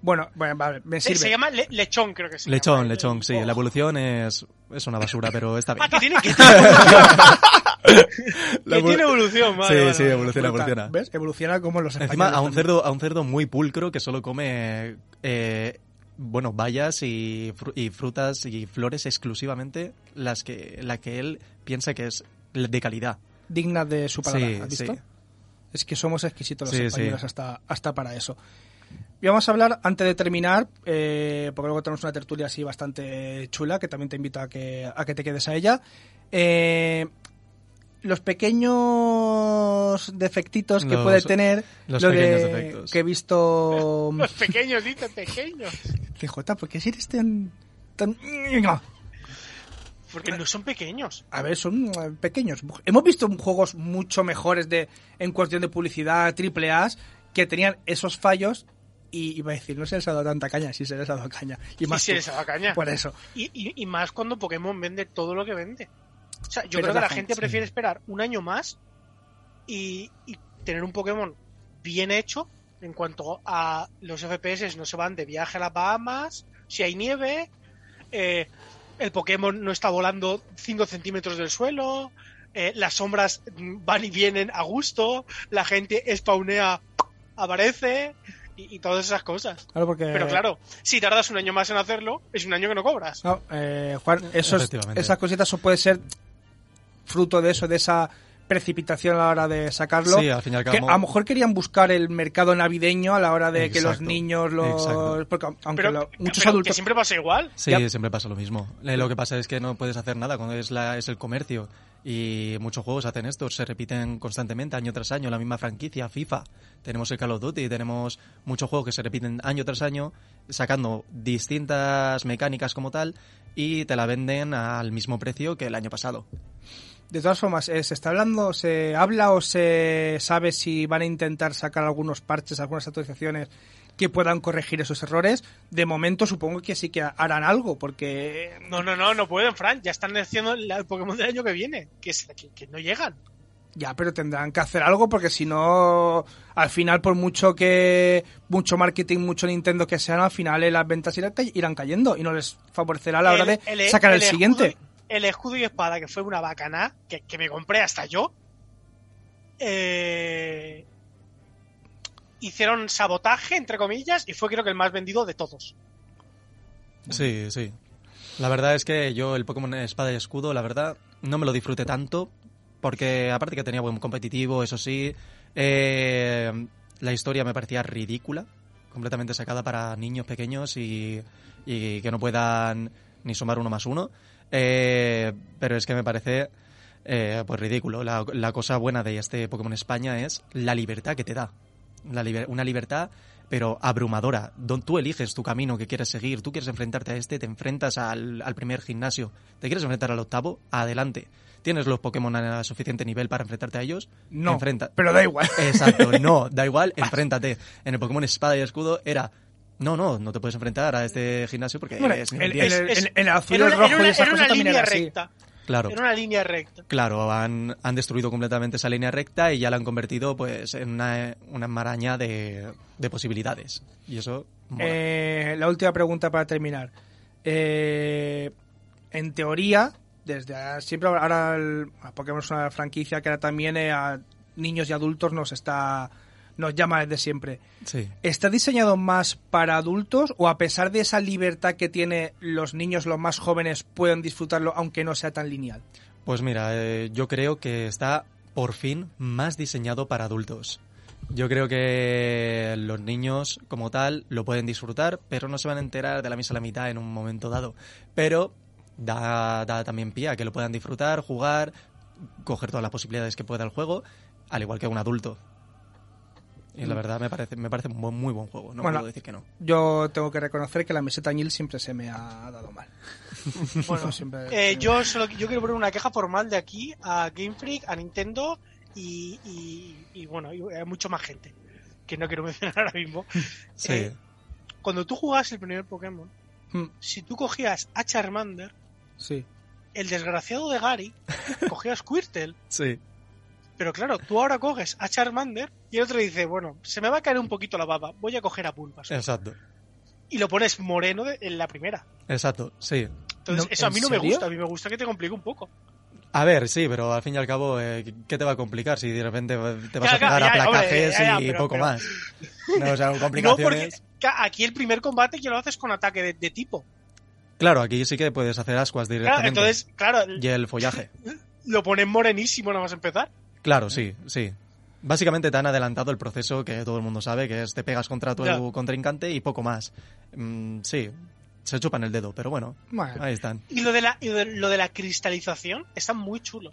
Bueno, bueno, vale, me Eh, sirve. se llama le- lechón, creo que se Lechón, llama. lechón, sí. Oh. La evolución es, es una basura, pero está bien. Ah, que tiene, que La tiene evolución, vale, Sí, vale, sí, vale. evoluciona, Brutal. evoluciona. ¿Ves? Evoluciona como los Encima españoles a un también. cerdo, a un cerdo muy pulcro que solo come eh, bueno, bayas y, fru- y frutas y flores exclusivamente las que, la que él piensa que es de calidad. Digna de su paladar, Sí, ¿has visto? sí. Es que somos exquisitos los Sí, españoles sí. hasta, hasta para eso. Y vamos a hablar, antes de terminar, eh, porque luego tenemos una tertulia así bastante chula, que también te invito a que, a que te quedes a ella. Eh, los pequeños defectitos que Los- puede tener, los lo pequeños de- defectos. que he visto... Los pequeños, dice pequeños. CJ, ¿por qué si eres tan... tan... Porque no son pequeños. A ver, son eh, pequeños. Hemos visto juegos mucho mejores de en cuestión de publicidad, triple A, que tenían esos fallos y iba a decir, no se les ha dado tanta caña, sí se les ha dado caña. Y más se tú. les ha dado caña. Por eso. Y, y- y más cuando Pokémon vende todo lo que vende. O sea, yo Pero creo que la gente- sí. prefiere esperar un año más y, y tener un Pokémon bien hecho en cuanto a los FPS no se van de viaje a las Bahamas, si hay nieve, eh, el Pokémon no está volando 5 centímetros del suelo, eh, las sombras van y vienen a gusto, la gente spawnea, aparece y, y todas esas cosas. Claro, porque... Pero claro, si tardas un año más en hacerlo, es un año que no cobras. No, eh, Juan, esos, esas cositas eso puede ser fruto de eso, de esa precipitación a la hora de sacarlo. Sí, al fin y al Que cabo- a lo mejor querían buscar el mercado navideño a la hora de que los niños los... exacto. Porque aunque Pero, lo- muchos pero adultos... que siempre pasa igual. Sí, Ya. siempre pasa lo mismo. Eh, Lo que pasa es que no puedes hacer nada cuando es, la, es el comercio. Y muchos juegos hacen esto, se repiten constantemente, año tras año, la misma franquicia, FIFA. Tenemos el Call of Duty, tenemos muchos juegos que se repiten año tras año, sacando distintas mecánicas como tal, y te la venden al mismo precio que el año pasado. De todas formas, eh, ¿se está hablando, se habla o se sabe si van a intentar sacar algunos parches, algunas actualizaciones que puedan corregir esos errores? De momento supongo que sí que harán algo, porque... No, no, no, no pueden, Fran. Ya están haciendo el Pokémon del año que viene, que, es- que, que no llegan. Ya, pero tendrán que hacer algo porque si no, al final, por mucho que mucho marketing, mucho Nintendo que sean, al final eh, las ventas irán, irán cayendo y no les favorecerá a la hora de El- sacar el, siguiente. El escudo y espada, que fue una bacana, que, que me compré hasta yo. eh, hicieron sabotaje, entre comillas, y fue creo que el más vendido de todos. Sí, sí. La verdad es que yo el Pokémon Espada y Escudo, la verdad, no me lo disfruté tanto, porque aparte que tenía buen competitivo, eso sí, eh, la historia me parecía ridícula, completamente sacada para niños pequeños y, y que no puedan ni sumar uno más uno, Eh, pero es que me parece eh, pues ridículo. La, la cosa buena de este Pokémon España es la libertad que te da. La liber- una libertad pero abrumadora. Don, tú eliges tu camino que quieres seguir, tú quieres enfrentarte a este, te enfrentas al, al primer gimnasio, te quieres enfrentar al octavo, adelante. ¿Tienes los Pokémon a suficiente nivel para enfrentarte a ellos? No, Enfrenta. pero da igual. Exacto, no, da igual, enfréntate. En el Pokémon Espada y Escudo era, no, no, no te puedes enfrentar a este gimnasio porque Bueno, es en, nivel en 10. el, en- en el azul el una, rojo una- y esas cosas también línea era así. recta. Claro. Era una línea recta. Claro, han, han destruido completamente esa línea recta y ya la han convertido pues en una, una maraña de, de posibilidades. Y eso. Eh, la última pregunta para terminar. Eh, en teoría, desde a- siempre ahora el, Pokémon es una franquicia que ahora también eh, a niños y adultos nos está nos llama desde siempre. Sí. ¿Está diseñado más para adultos o a pesar de esa libertad que tiene los niños, los más jóvenes, pueden disfrutarlo aunque no sea tan lineal? Pues mira, eh, yo creo que está por fin más diseñado para adultos. Yo creo que los niños como tal lo pueden disfrutar, pero no se van a enterar de la misa a la mitad en un momento dado. Pero da, da también pie a que lo puedan disfrutar, jugar, coger todas las posibilidades que pueda el juego, al igual que un adulto. Y la verdad me parece, me parece un buen- muy buen juego. No Bueno. puedo decir que no. Yo tengo que reconocer que la meseta Nil siempre se me ha dado mal. Bueno, siempre- eh, yo solo yo quiero poner una queja formal de aquí a Game Freak, a Nintendo y, y, y, bueno, y a mucho más gente que no quiero mencionar ahora mismo. Sí. Eh, cuando tú jugabas el primer Pokémon, Hmm, si tú cogías a Charmander, sí. el desgraciado de Gary cogía a Squirtle. Sí. Pero claro, tú ahora coges a Charmander y el otro dice, bueno, se me va a caer un poquito la baba, voy a coger a Bulbasaur. Exacto. Y lo pones moreno de- en la primera. Exacto, sí. Entonces, No, eso a ¿en mí no me gusta, a mí me gusta que te complique un poco. A ver, sí, pero al fin y al cabo, eh, ¿qué te va a complicar si de repente te vas Ya, a pegar ya, a placajes ya, ya, y pero- poco pero- más? No, o sea, No, porque aquí el primer combate ya lo haces con ataque de, de tipo. Claro, aquí sí que puedes hacer ascuas Claro, directamente. entonces, claro, Y el follaje. lo pones morenísimo nada más empezar. Claro, sí, sí. Básicamente te han adelantado el proceso que todo el mundo sabe, que es te pegas contra tu Ya. contrincante y poco más. Mm, sí, se chupan el dedo, pero bueno, Bueno, ahí están. Y lo de la, y lo de la cristalización está muy chulo.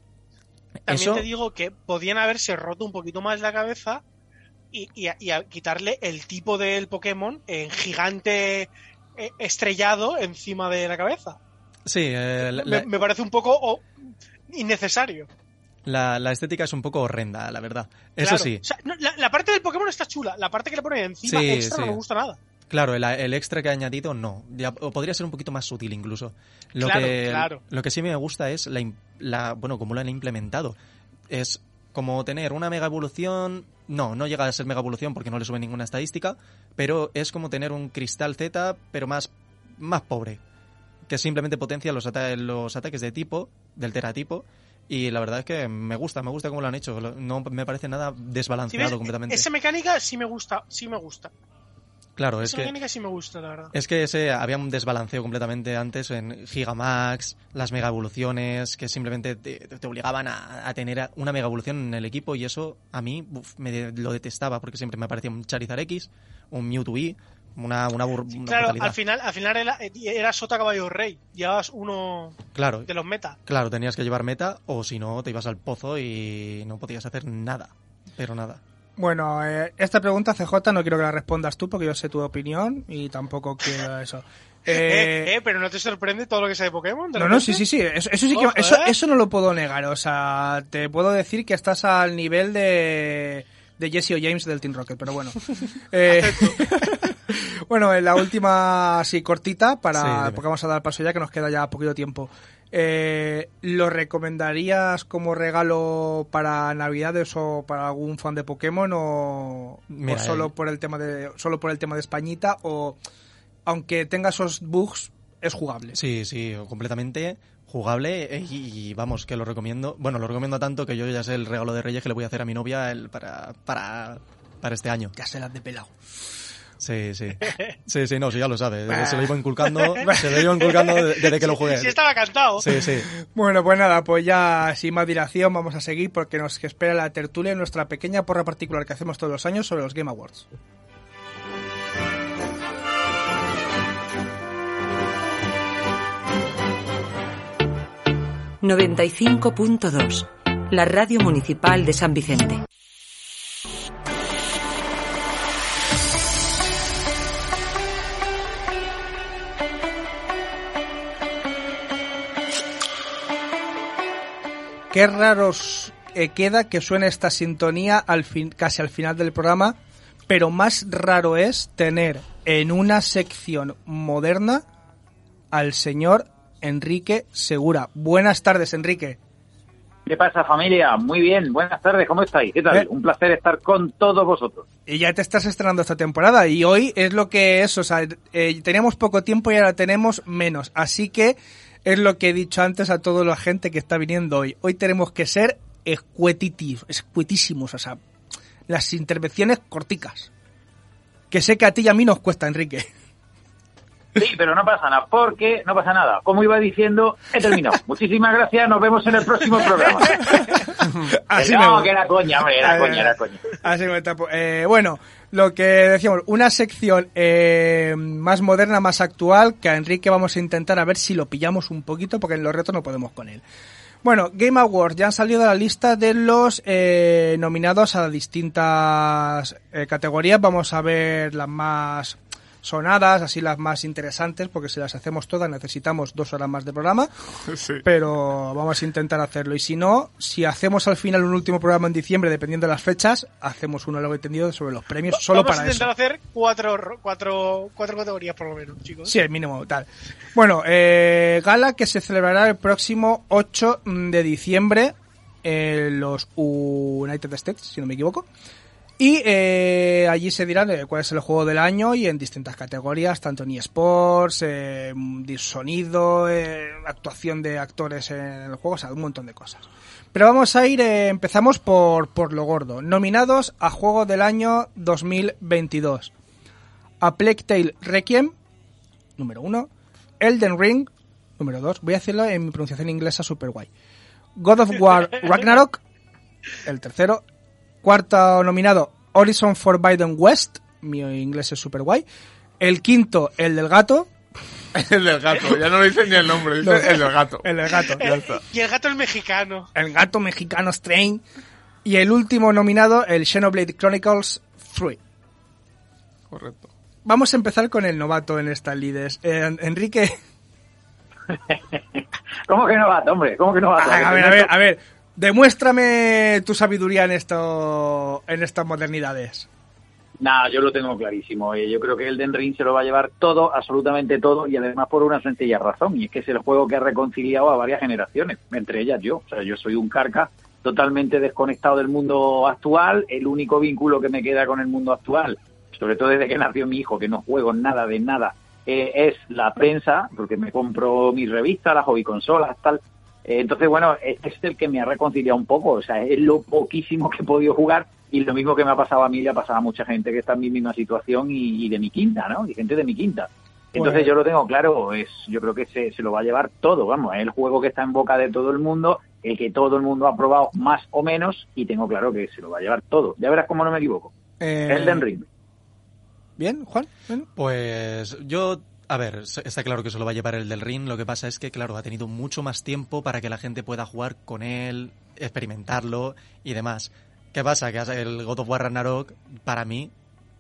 También Eso, te digo que podían haberse roto un poquito más la cabeza y, y a, y a quitarle el tipo del Pokémon en gigante eh, estrellado encima de la cabeza. sí, eh, la, Me, me parece un poco oh, innecesario. La- la estética es un poco horrenda, la verdad. Eso Claro. sí, O sea, no, la, la parte del Pokémon está chula, la parte que le ponen encima Sí, extra no me gusta nada. Claro, el, el extra que ha añadido no. Ya- o podría ser un poquito más sutil incluso. Lo Claro, que, claro. Lo que sí me gusta es la, bueno, cómo lo han implementado. Es como tener una mega evolución. No, no llega a ser mega evolución porque no le sube ninguna estadística. Pero es como tener un cristal Z, pero más, más pobre. Que simplemente potencia los, ata- los ataques de tipo, del teratipo. Y la verdad es que me gusta, me gusta cómo lo han hecho. No me parece nada desbalanceado ves, completamente. esa mecánica sí me gusta, sí me gusta. Claro, es esa que. mecánica sí me gusta, la verdad. Es que ese había un desbalanceo completamente antes en Gigamax, las mega evoluciones, que simplemente te, te obligaban a, a tener una mega evolución en el equipo y eso a mí uf, me de- lo detestaba porque siempre me parecía un Charizard X, un Mewtwo E, una, una, bur- una Claro, brutalidad. al final, al final era, era Sota Caballo Rey. Llevabas uno Claro, de los meta. claro, tenías que llevar meta o si no te ibas al pozo y no podías hacer nada, pero nada. Bueno, eh, esta pregunta, CJ, no quiero que la respondas tú porque yo sé tu opinión y tampoco quiero eso. Eh, Eh, eh, pero no te sorprende todo lo que sea de Pokémon. ¿De no, no, sí, sí, sí. Eso, eso sí que, Ojo, eso, ¿eh? eso no lo puedo negar. O sea, te puedo decir que estás al nivel de, de Jesse o James del Team Rocket, pero bueno. Eh, bueno, en la última, así cortita, para, Sí, porque vamos a dar paso ya, que nos queda ya poquito tiempo. Eh, ¿Lo recomendarías como regalo para Navidades o para algún fan de Pokémon o, Mira, o solo el- por el tema de solo por el tema de Españita o aunque tenga esos bugs es jugable? Sí, sí, completamente jugable eh, y, y vamos, que lo recomiendo. Bueno, lo recomiendo tanto que yo ya sé el regalo de Reyes que le voy a hacer a mi novia el- para, para, para este año. Ya se las de pelado. Sí, sí. Sí, sí, no, sí, ya lo sabe. Se lo iba inculcando, se lo iba inculcando de- desde que lo jugué. Sí, estaba cantado. Sí, sí. Bueno, pues nada, pues ya sin más dilación vamos a seguir porque nos espera la tertulia en nuestra pequeña porra particular que hacemos todos los años sobre los Game Awards. .2 La radio municipal de San Vicente. Qué raros eh, queda que suene esta sintonía al fin, casi al final del programa, pero más raro es tener en una sección moderna al señor Enrique Segura. Buenas tardes, Enrique. ¿Qué pasa familia? Muy bien, buenas tardes, ¿cómo estáis? ¿Qué tal? Eh. Un placer estar con todos vosotros. Y ya te estás estrenando esta temporada y hoy es lo que es, o sea, eh, teníamos poco tiempo y ahora tenemos menos. Así que es lo que he dicho antes a toda la gente que está viniendo hoy. Hoy tenemos que ser escuetitis- escuetísimos, o sea, las intervenciones corticas. Que sé que a ti y a mí nos cuesta, Enrique. Sí, pero no pasa nada, porque no pasa nada. Como iba diciendo, he terminado. Muchísimas gracias, nos vemos en el próximo programa. Así no, me que era coña, hombre, era coña, era coña. Así me tapo. Eh, bueno, lo que decíamos, una sección eh, más moderna, más actual, que a Enrique vamos a intentar a ver si lo pillamos un poquito, porque en los retos no podemos con él. Bueno, Game Awards ya han salido de la lista de los eh, nominados a distintas eh, categorías. Vamos a ver las más sonadas, así las más interesantes, porque si las hacemos todas necesitamos dos horas más de programa. Sí. Pero vamos a intentar hacerlo. Y si no, si hacemos al final un último programa en diciembre, dependiendo de las fechas, hacemos uno largo y tendido sobre los premios, solo Vamos para a eso. intentar hacer cuatro, cuatro, cuatro categorías por lo menos, chicos. Sí, el mínimo tal. Bueno, eh, gala que se celebrará el próximo 8 de diciembre en los United States, si no me equivoco. Y eh, allí se dirán eh, cuál es el juego del año y en distintas categorías, tanto en eSports, eh, sonido, eh, actuación de actores en el juego, o sea, un montón de cosas. Pero vamos a ir, empezamos por, por lo gordo. Nominados a Juego del Año 2022. A Plague Tale Requiem, número uno. Elden Ring, número dos. Voy a decirlo en mi pronunciación inglesa super guay. God of War Ragnarok, el tercero. Cuarto nominado, Horizon Forbidden West, mi inglés es super guay. El quinto, el del gato. El del gato, ya no le dicen ni el nombre, dice No. el del gato. El del gato. Y el gato es mexicano. El gato mexicano Strain. Y el último nominado, el Xenoblade Chronicles 3. Correcto. Vamos a empezar con el novato en estas lides. Eh, Enrique. ¿Cómo que no va, hombre? ¿Cómo que no va? A ver, a ver, a ver. Demuéstrame tu sabiduría en esto, en estas modernidades. Nah, yo lo tengo clarísimo. Yo creo que Elden Ring se lo va a llevar todo, absolutamente todo, y además por una sencilla razón, y es que es el juego que ha reconciliado a varias generaciones, entre ellas yo. O sea, yo soy un carca totalmente desconectado del mundo actual, el único vínculo que me queda con el mundo actual, sobre todo desde que nació mi hijo, que no juego nada de nada, eh, es la prensa, porque me compro mis revistas, las hobby consolas, tal. Eh, entonces, bueno, este es el que me ha reconciliado un poco, o sea, es lo poquísimo que he podido jugar y lo mismo que me ha pasado a mí le ha pasado a mucha gente que está en mi misma situación y, y de mi quinta, ¿no? Y gente de mi quinta. Entonces yo lo tengo claro, es yo creo que se, se lo va a llevar todo, vamos, es el juego que está en boca de todo el mundo, el que todo el mundo ha probado más o menos y tengo claro que se lo va a llevar todo. Ya verás cómo no me equivoco. Eh, Elden Ring. Bien, Juan. Bien. Pues yo, a ver, está claro que se lo va a llevar el del ring. Lo que pasa es que, claro, ha tenido mucho más tiempo para que la gente pueda jugar con él, experimentarlo y demás. ¿Qué pasa? Que el God of War Ragnarok, para mí,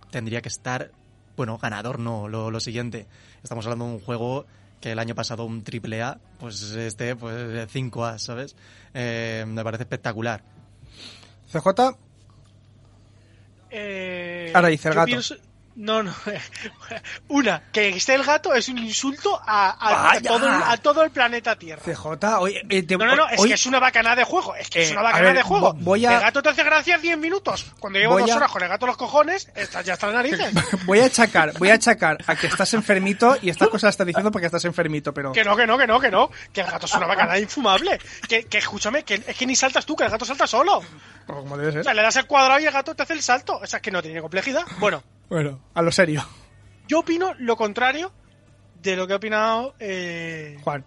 tendría que estar, bueno, ganador no, lo, lo siguiente. Estamos hablando de un juego que el año pasado un triple A, pues este, pues 5 A, ¿sabes? Eh, me parece espectacular. CJ. Eh, Ahora dice el gato. pienso- No, no. Una, que esté el gato es un insulto a, a- a todo, el, a todo el planeta Tierra. CJ, oye, eh, te- No, no, no, es hoy- que es una bacanada de juego. Es que es Eh, una a bacanada ver, de juego. vo- voy a- El gato te hace gracia 10 minutos. Cuando llevo dos horas con el gato los cojones, estás ya hasta las narices. voy a achacar, voy a achacar a que estás enfermito y estas cosas las estás diciendo porque estás enfermito, pero Que no, que no, que no, que no. Que el gato es una bacanada infumable. Que, que escúchame, que es que ni saltas tú, que el gato salta solo. como debe O ser. sea, le das el cuadrado y el gato te hace el salto. O sea, es que no tiene complejidad. Bueno, Bueno, a lo serio, yo opino lo contrario de lo que ha opinado eh, Juan.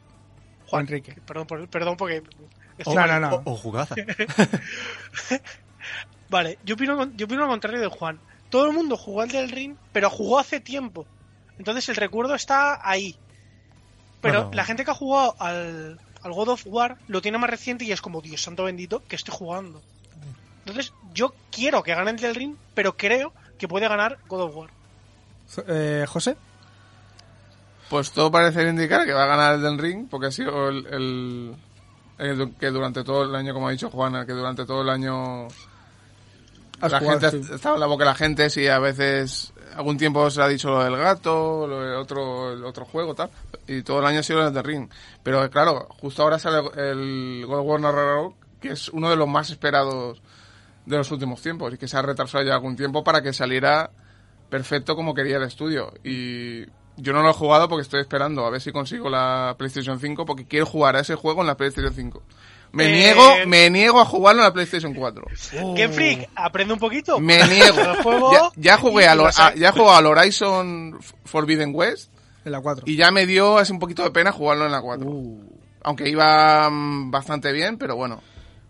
Juan Enrique. Perdón, por- perdón porque... No, no, no. O, o jugaza. Vale, yo opino, yo opino lo contrario de Juan. Todo el mundo jugó al del ring, pero jugó hace tiempo. Entonces el recuerdo está ahí. Pero Bueno. la gente que ha jugado al, al God of War lo tiene más reciente y es como, Dios santo bendito, que estoy jugando. Entonces yo quiero que gane el del ring, pero creo que puede ganar God of War. Eh, José. Pues todo parece indicar que va a ganar Elden Ring, porque ha sido el, el- el que durante todo el año, como ha dicho Juana, que durante todo el año Has la jugado, gente sí. ha estado en la boca de la gente, sí, a veces algún tiempo se ha dicho lo del gato, lo del otro, el otro juego, tal, y todo el año ha sido el Elden Ring. Pero claro, justo ahora sale el God of War Ragnarok, que es uno de los más esperados de los últimos tiempos, y que se ha retrasado ya algún tiempo para que saliera perfecto como quería el estudio. Y yo no lo he jugado porque estoy esperando a ver si consigo la PlayStation 5 porque quiero jugar a ese juego en la PlayStation 5. Me Eh, niego, me niego a jugarlo en la PlayStation 4. Game Freak, aprende un poquito. Me niego. El juego Ya, ya jugué al, a- ya jugado al Horizon Forbidden West En la 4. y ya me dio así un poquito de pena jugarlo en la 4. Aunque iba mm, bastante bien, pero bueno.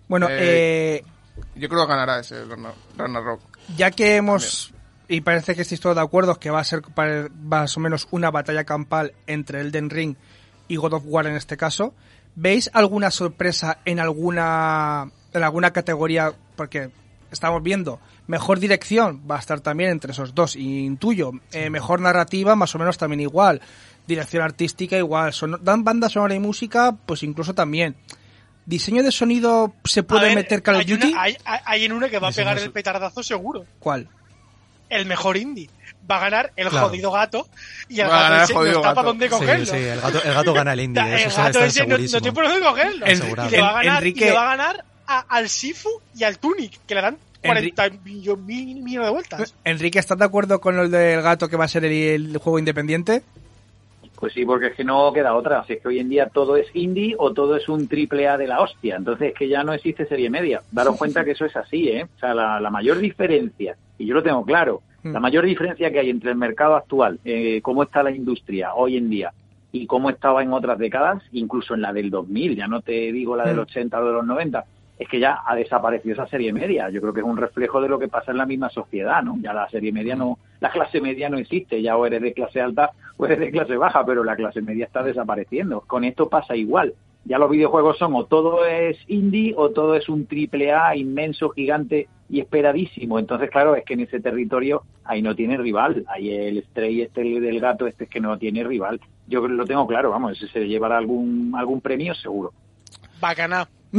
Bueno, Eh, eh, Yo creo que ganará ese Ragnar- Ragnarok. ya que hemos y parece que estáis todos de acuerdo que va a ser más o menos una batalla campal entre Elden Ring y God of War en este caso, ¿Veis alguna sorpresa en alguna en alguna categoría? Porque estamos viendo mejor dirección va a estar también entre esos dos y intuyo eh, mejor narrativa más o menos también igual dirección artística igual son dan banda sonora y música pues incluso también diseño de sonido se puede ver, meter Call of hay, una- Duty hay, hay- en una que va a pegar el petardazo seguro. ¿cuál? El mejor indie. Va a ganar el Claro. jodido gato y el Va gato ese no está para dónde Sí, cogerlo. sí, el gato, el gato gana el indie, el eso gato ese no, no tiene por dónde cogerlo. En- y le va a En- ganar, Enrique- y le va a ganar a- al Sifu y al Tunic, que le dan Enri- 40 millo- mil millones de vueltas. Enrique ¿estás de acuerdo con el del gato que va a ser el, el juego independiente? Pues sí, porque es que no queda otra. Así es que hoy en día todo es indie o todo es un triple A de la hostia. Entonces es que ya no existe serie media. Daros cuenta que eso es así, ¿eh? O sea, la, la mayor diferencia, y yo lo tengo claro, Mm. la mayor diferencia que hay entre el mercado actual, eh, cómo está la industria hoy en día y cómo estaba en otras décadas, incluso en la del 2000, ya no te digo la del Mm. 80 o de los 90, es que ya ha desaparecido esa serie media. Yo creo que es un reflejo de lo que pasa en la misma sociedad, ¿no? Ya la serie media no, la clase media no existe, ya o eres de clase alta o eres de clase baja, pero la clase media está desapareciendo. Con esto pasa igual. Ya los videojuegos son o todo es indie o todo es un triple A inmenso, gigante y esperadísimo. Entonces, claro, es que en ese territorio ahí no tiene rival. Ahí el Stray este el del gato este es que no tiene rival. Yo lo tengo claro, vamos, ese se llevará algún algún premio seguro. Bacana.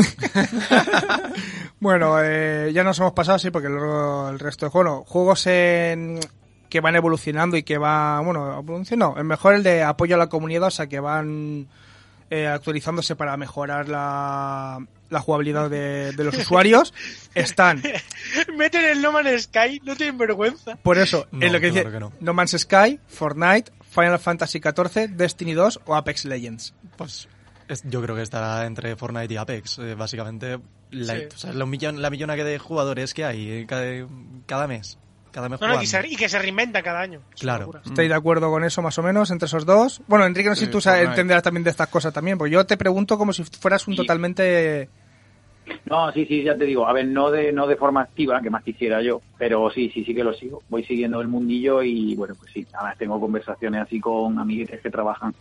Bueno, eh, ya nos hemos pasado, sí, porque luego el resto de juegos, juegos en- que van evolucionando y que van, bueno, evolucionando, no, es mejor el de apoyo a la comunidad, o sea, que van eh, actualizándose para mejorar la, la jugabilidad de, de los usuarios, están, Meten el No Man's Sky, no tienen vergüenza. por eso, No, en lo que dice claro que no. no Man's Sky, Fortnite, Final Fantasy XIV, Destiny 2 o Apex Legends. Pues es- yo creo que estará entre Fortnite y Apex. eh, básicamente, la, Sí. o sea, la, millón, la millona que de jugadores que hay eh, cada, cada mes. Cada mes No, no, y, jugando. se, y que se reinventa cada año. Es Claro. locura. ¿Estáis de acuerdo con eso más o menos entre esos dos? Bueno, Enrique, no sé Sí, si tú sabes- entenderás también de estas cosas también, porque yo te pregunto como si fueras un totalmente... No, sí, sí, ya te digo, a ver, no de, no de forma activa, que más quisiera yo, pero sí, sí, sí que lo sigo. Voy siguiendo el mundillo y, bueno, pues sí, además tengo conversaciones así con amiguetes que trabajan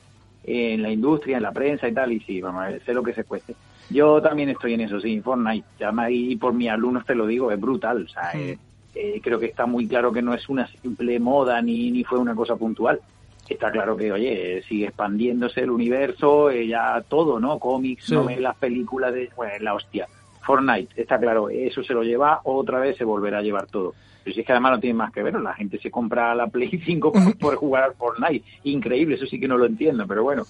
en la industria, en la prensa y tal, y sí, vamos a ver, sé lo que se cueste. Yo también estoy en eso, sí, Fortnite, además, y por mis alumnos te lo digo, es brutal, o sea, Mm. eh, eh, creo que está muy claro que no es una simple moda ni, ni fue una cosa puntual. Está claro que, oye, sigue expandiéndose el universo, eh, ya todo, ¿no? Cómics, Sí. novelas, películas, de, bueno, la hostia. Fortnite, está claro, eso se lo lleva, otra vez se volverá a llevar todo. Pero si es que además no tiene más que ver, la gente se compra la Play 5 por, por jugar al Fortnite. Increíble, eso sí que no lo entiendo, pero bueno,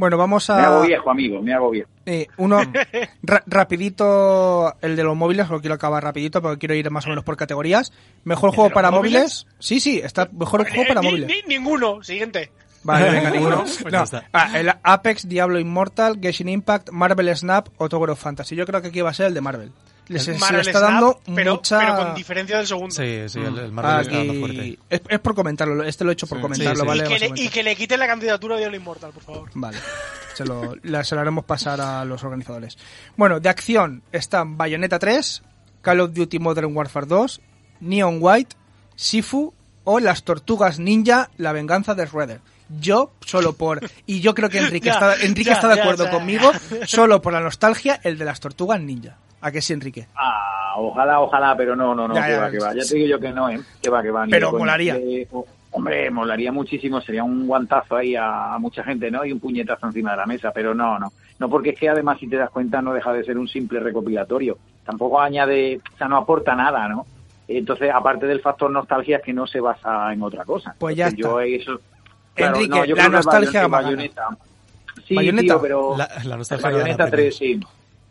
Bueno, vamos me hago a... viejo, amigo, me hago viejo. eh, uno, ra- rapidito, el de los móviles, lo quiero acabar rapidito, porque quiero ir más o menos por categorías. Mejor ¿El de juego para móviles? móviles? Sí, sí, está mejor juego para ni- móviles. ni- ninguno. Siguiente. Vale, venga, ninguno. Pues No, ah, el Apex, Diablo Immortal, Genshin Impact, Marvel Snap o Tower of Fantasy. Yo creo que aquí va a ser el de Marvel. Se, le está Snap, dando pero, mucha... pero con diferencia del segundo. Sí, sí, el, el Marvel está dando fuerte. Es, es por comentarlo, este lo he hecho por Sí. comentarlo, Sí, sí. ¿vale? y, que le, Básicamente. y que le quiten la candidatura de Diablo Immortal, por favor. Vale, se lo, la- se lo haremos pasar a los organizadores. Bueno, de acción están Bayonetta 3, Call of Duty Modern Warfare 2, Neon White, Sifu o Las Tortugas Ninja, La Venganza de Shredder. Yo, solo por... Y yo creo que Enrique, Ya, está, Enrique ya, está de acuerdo ya. conmigo, solo por la nostalgia, el de Las Tortugas Ninja. ¿A que sí, Enrique? Ah, ojalá, ojalá, pero no, no, no, Ya, que ya, va, que va. Ya sí. te digo yo que no, ¿eh? Que va, que va. Pero molaría. Eh, oh, hombre, molaría muchísimo, sería un guantazo ahí a, a mucha gente, ¿no? Y un puñetazo encima de la mesa, pero no, no. No, porque es que además, si te das cuenta, no deja de ser un simple recopilatorio. Tampoco añade, o sea, no aporta nada, ¿no? Entonces, aparte del factor nostalgia, es que no se basa en otra cosa. Pues ya Entonces, Yo eso... Enrique, no, yo la nostalgia Bayon- va a Bayonetta. Sí, tío, pero... La, la nostalgia premios. 3, sí.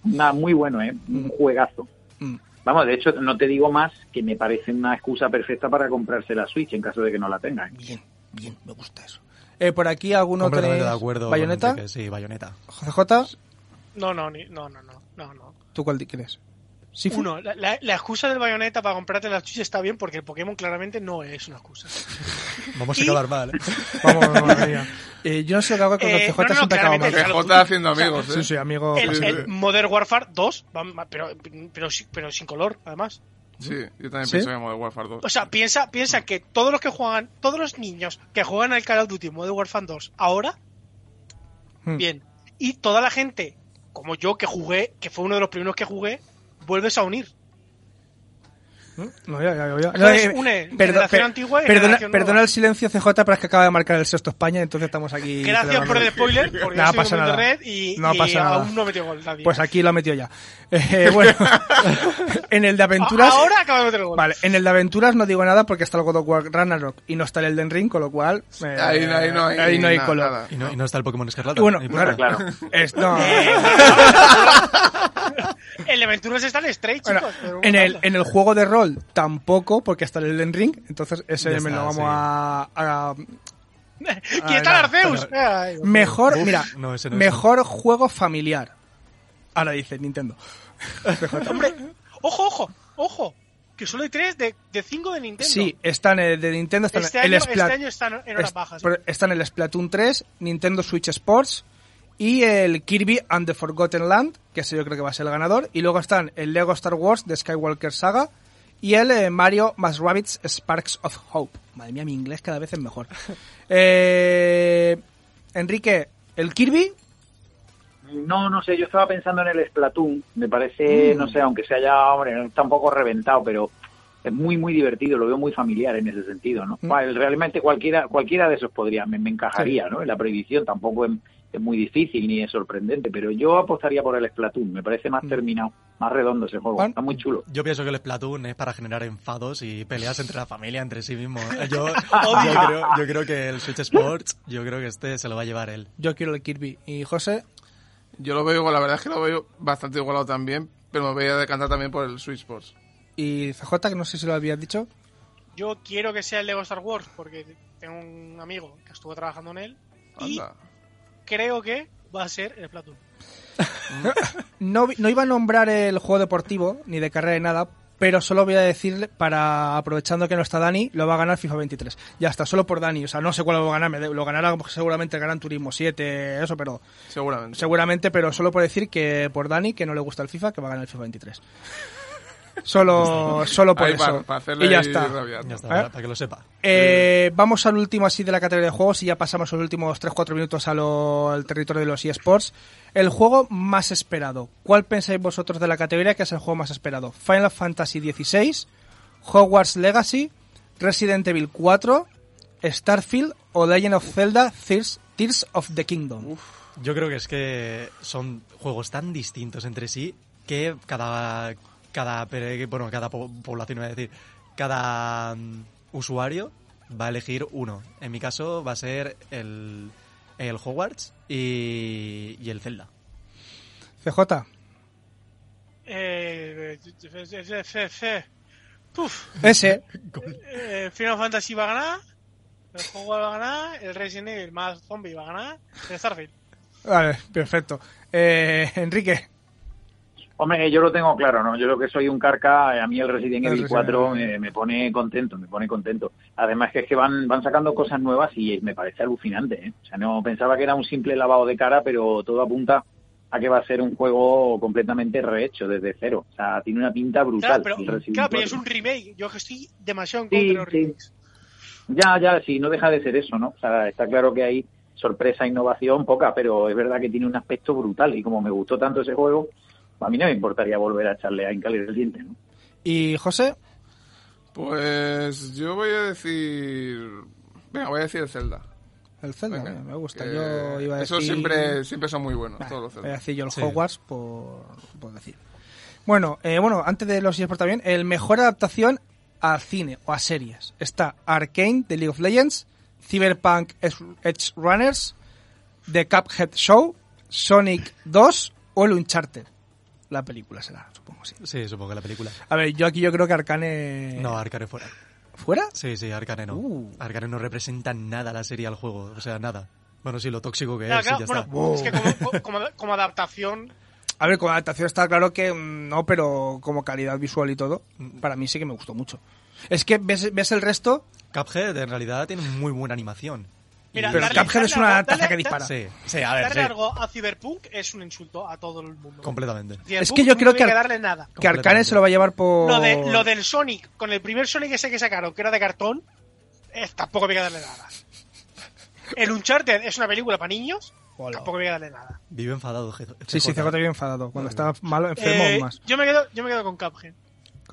Nada, muy bueno, ¿eh? Un juegazo. Mm. Vamos, de hecho, no te digo más que me parece una excusa perfecta para comprarse la Switch en caso de que no la tenga. ¿eh? Bien, bien, me gusta eso. Eh, por aquí alguno tenéis de acuerdo. con Bayonetta, Enrique, Sí, Bayonetta. JJ, No, no, ni- no, no, no, no, no. ¿tú cuál quieres? ¿Sifu? Uno, la, la- la excusa del bayoneta para comprarte la Switch está bien porque el Pokémon claramente no es una excusa. Vamos a acabar mal. ¿eh? Vamos, madre mía. Eh, yo no sé lo que hago con Eh, el CJ, no, no, siempre acabo mal. PJ haciendo amigos, Sí, ¿eh? sí, amigo. El, sí, el sí. Modern Warfare 2, va- pero, pero, pero sin color, además. Sí, yo también ¿Sí? pienso en Modern Warfare 2. O sea, piensa, piensa que todos los que juegan, todos los niños que juegan al Call of Duty Modern Warfare 2 ahora, Hmm. bien. y toda la gente, como yo que jugué, que fue uno de los primeros que jugué, vuelves a unir. No, ya, ya, ya. Entonces, No, eh, une perdona- per- antigua y perdona, generación nueva. perdona el silencio CJ, pero es que acaba de marcar el sexto España, entonces estamos aquí. Gracias por el spoiler, porque soy pasa de nada. internet y, No y pasa nada. aún no metió gol nadie. Pues aquí lo ha metido ya. Eh, bueno, en el de aventuras. Ahora acaba de meter el gol. Vale, en el de aventuras no digo nada porque está el God of War Ragnarok y no está el Elden Ring, con lo cual. eh, Ahí- ahí no hay ahí na- color. nada. Y no, y no está el Pokémon Escarlata. Y bueno, claro, claro. Es- no. Eh, el de aventuras está en Stray, Bueno, chicos. pero en, no el, en el juego de rol tampoco, porque está el Elden Ring, entonces ese me lo vamos sí. a, a- ¿Quién está Ah, Arceus? pero- mío. Mejor, Uf, mira, no, no mejor juego familiar. Ahora dice Nintendo. Hombre, ojo, ojo, ojo. Que solo hay tres de, de cinco de Nintendo. Sí, están el de Nintendo, están Este el año, Splat- este año están en horas bajas. pero están el Splatoon 3, Nintendo Switch Sports y el Kirby and the Forgotten Land, que ese yo creo que va a ser el ganador. Y luego están el Lego Star Wars de Skywalker Saga y el eh, Mario más Rabbids Sparks of Hope. Madre mía, mi inglés cada vez es mejor. Eh, Enrique, el Kirby, No, no sé, yo estaba pensando en el Splatoon. Me parece, Mm. no sé, aunque se haya, hombre, está un poco reventado, pero es muy, muy divertido. Lo veo muy familiar en ese sentido, ¿no? Mm. Realmente cualquiera cualquiera de esos podría, me, me encajaría, ¿no? En la previsión tampoco es, es muy difícil ni es sorprendente, pero yo apostaría por el Splatoon. Me parece más Mm. terminado, más redondo ese juego. Está muy chulo. Yo pienso que el Splatoon es para generar enfados y peleas entre la familia, entre sí mismos. Yo, yo, creo, yo creo que el Switch Sports, yo creo que este se lo va a llevar él. yo quiero el Kirby. Y José, Yo lo veo igual, la verdad es que lo veo bastante igualado también, pero me voy a decantar también por el Switch Sports. y CJ, que no sé si lo habías dicho. Yo quiero que sea el Lego Star Wars porque tengo un amigo que estuvo trabajando en él y. creo que va a ser el Splatoon. No, vi- no iba a nombrar el juego deportivo, ni de carrera ni nada, pero solo voy a decir, para aprovechando que no está Dani, lo va a ganar FIFA 23. Ya está, solo por Dani. O sea, no sé cuál lo va a ganar, lo ganará seguramente el Gran Turismo 7, eso, pero Seguramente. seguramente, pero solo por decir que por Dani, que no le gusta el FIFA, que va a ganar el FIFA 23. Solo, solo por Ahí eso. para, para hacerle y ya está. Ya está, ¿Eh? para, que lo sepa. Eh, vamos al último así de la categoría de juegos y ya pasamos los últimos 3-4 minutos a lo- al territorio de los eSports. El juego más esperado. ¿Cuál pensáis vosotros de la categoría que es el juego más esperado? Final Fantasy XVI, Hogwarts Legacy, Resident Evil 4, Starfield o Legend of Zelda Tears, Tears of the Kingdom. Yo creo que es que son juegos tan distintos entre sí que cada cada bueno, cada po- población iba a decir, cada mm, usuario va a elegir uno. En mi caso va a ser el el Hogwarts y, y el Zelda. CJ. Eh. Puf. Ese. Eh, Final Fantasy va a ganar, el juego va a ganar, el Resident Evil más zombie va a ganar, el Starfield. Vale, perfecto. Eh, Enrique. Hombre, yo lo tengo claro, ¿no? Yo lo que soy un carca, a mí el Resident Evil Resident 4 Evil. me, me pone contento, me pone contento. Además que es que van, van sacando cosas nuevas y me parece alucinante, ¿eh? O sea, no pensaba que era un simple lavado de cara, pero todo apunta a que va a ser un juego completamente rehecho desde cero. O sea, tiene una pinta brutal. Claro, pero, el Resident claro, pero Evil es un remake. Yo que estoy demasiado en Sí, contra de los sí. remakes. Ya, ya, sí, no deja de ser eso, ¿no? O sea, está claro que hay sorpresa, innovación, poca, pero es verdad que tiene un aspecto brutal y como me gustó tanto ese juego, a mí no me importaría volver a echarle a hincarle el diente, ¿no? ¿Y José? Pues yo voy a decir... Venga, voy a decir el Zelda. El Zelda, Venga, me gusta. que Yo iba a decir... Esos siempre, siempre son muy buenos, Vale, todos los voy a Zelda. decir yo los Sí. Hogwarts por, por decir. Bueno, eh, bueno, antes de los eSports también, el mejor adaptación al cine o a series. Está Arcane de League of Legends, Cyberpunk Edge Runners, The Cuphead Show, Sonic 2 o el Uncharted. La película será, supongo, sí. Sí, supongo que la película. A ver, yo aquí yo creo que Arcane... No, Arcane fuera. ¿Fuera? Sí, sí, Arcane no. Uh. Arcane no representa nada la serie al juego, o sea, nada. Bueno, sí, lo tóxico que Claro, es, claro, y ya bueno, está. Wow. es que como, como, como adaptación, A ver, con adaptación está claro que no, pero como calidad visual y todo, para mí sí que me gustó mucho. Es que ves, ves el resto, Cuphead en realidad tiene muy buena animación. Mira, pero darle- Cuphead es una taza darle- que dispara. Sí, sí, a ver, darle sí, algo a Cyberpunk es un insulto a todo el mundo. completamente. Cyberpunk Es que yo no creo que- que darle nada. Que Arcane se lo va a llevar por... Lo, de, lo del Sonic, con el primer Sonic ese que sacaron, que era de cartón, eh, tampoco había que darle nada. El Uncharted es una película para niños Hola. Tampoco voy a darle nada. Vive enfadado, G- Sí, sí, CJ. CJ bien enfadado. Cuando está malo, enfermo Eh, aún más. yo, me quedo, yo me quedo con Cuphead.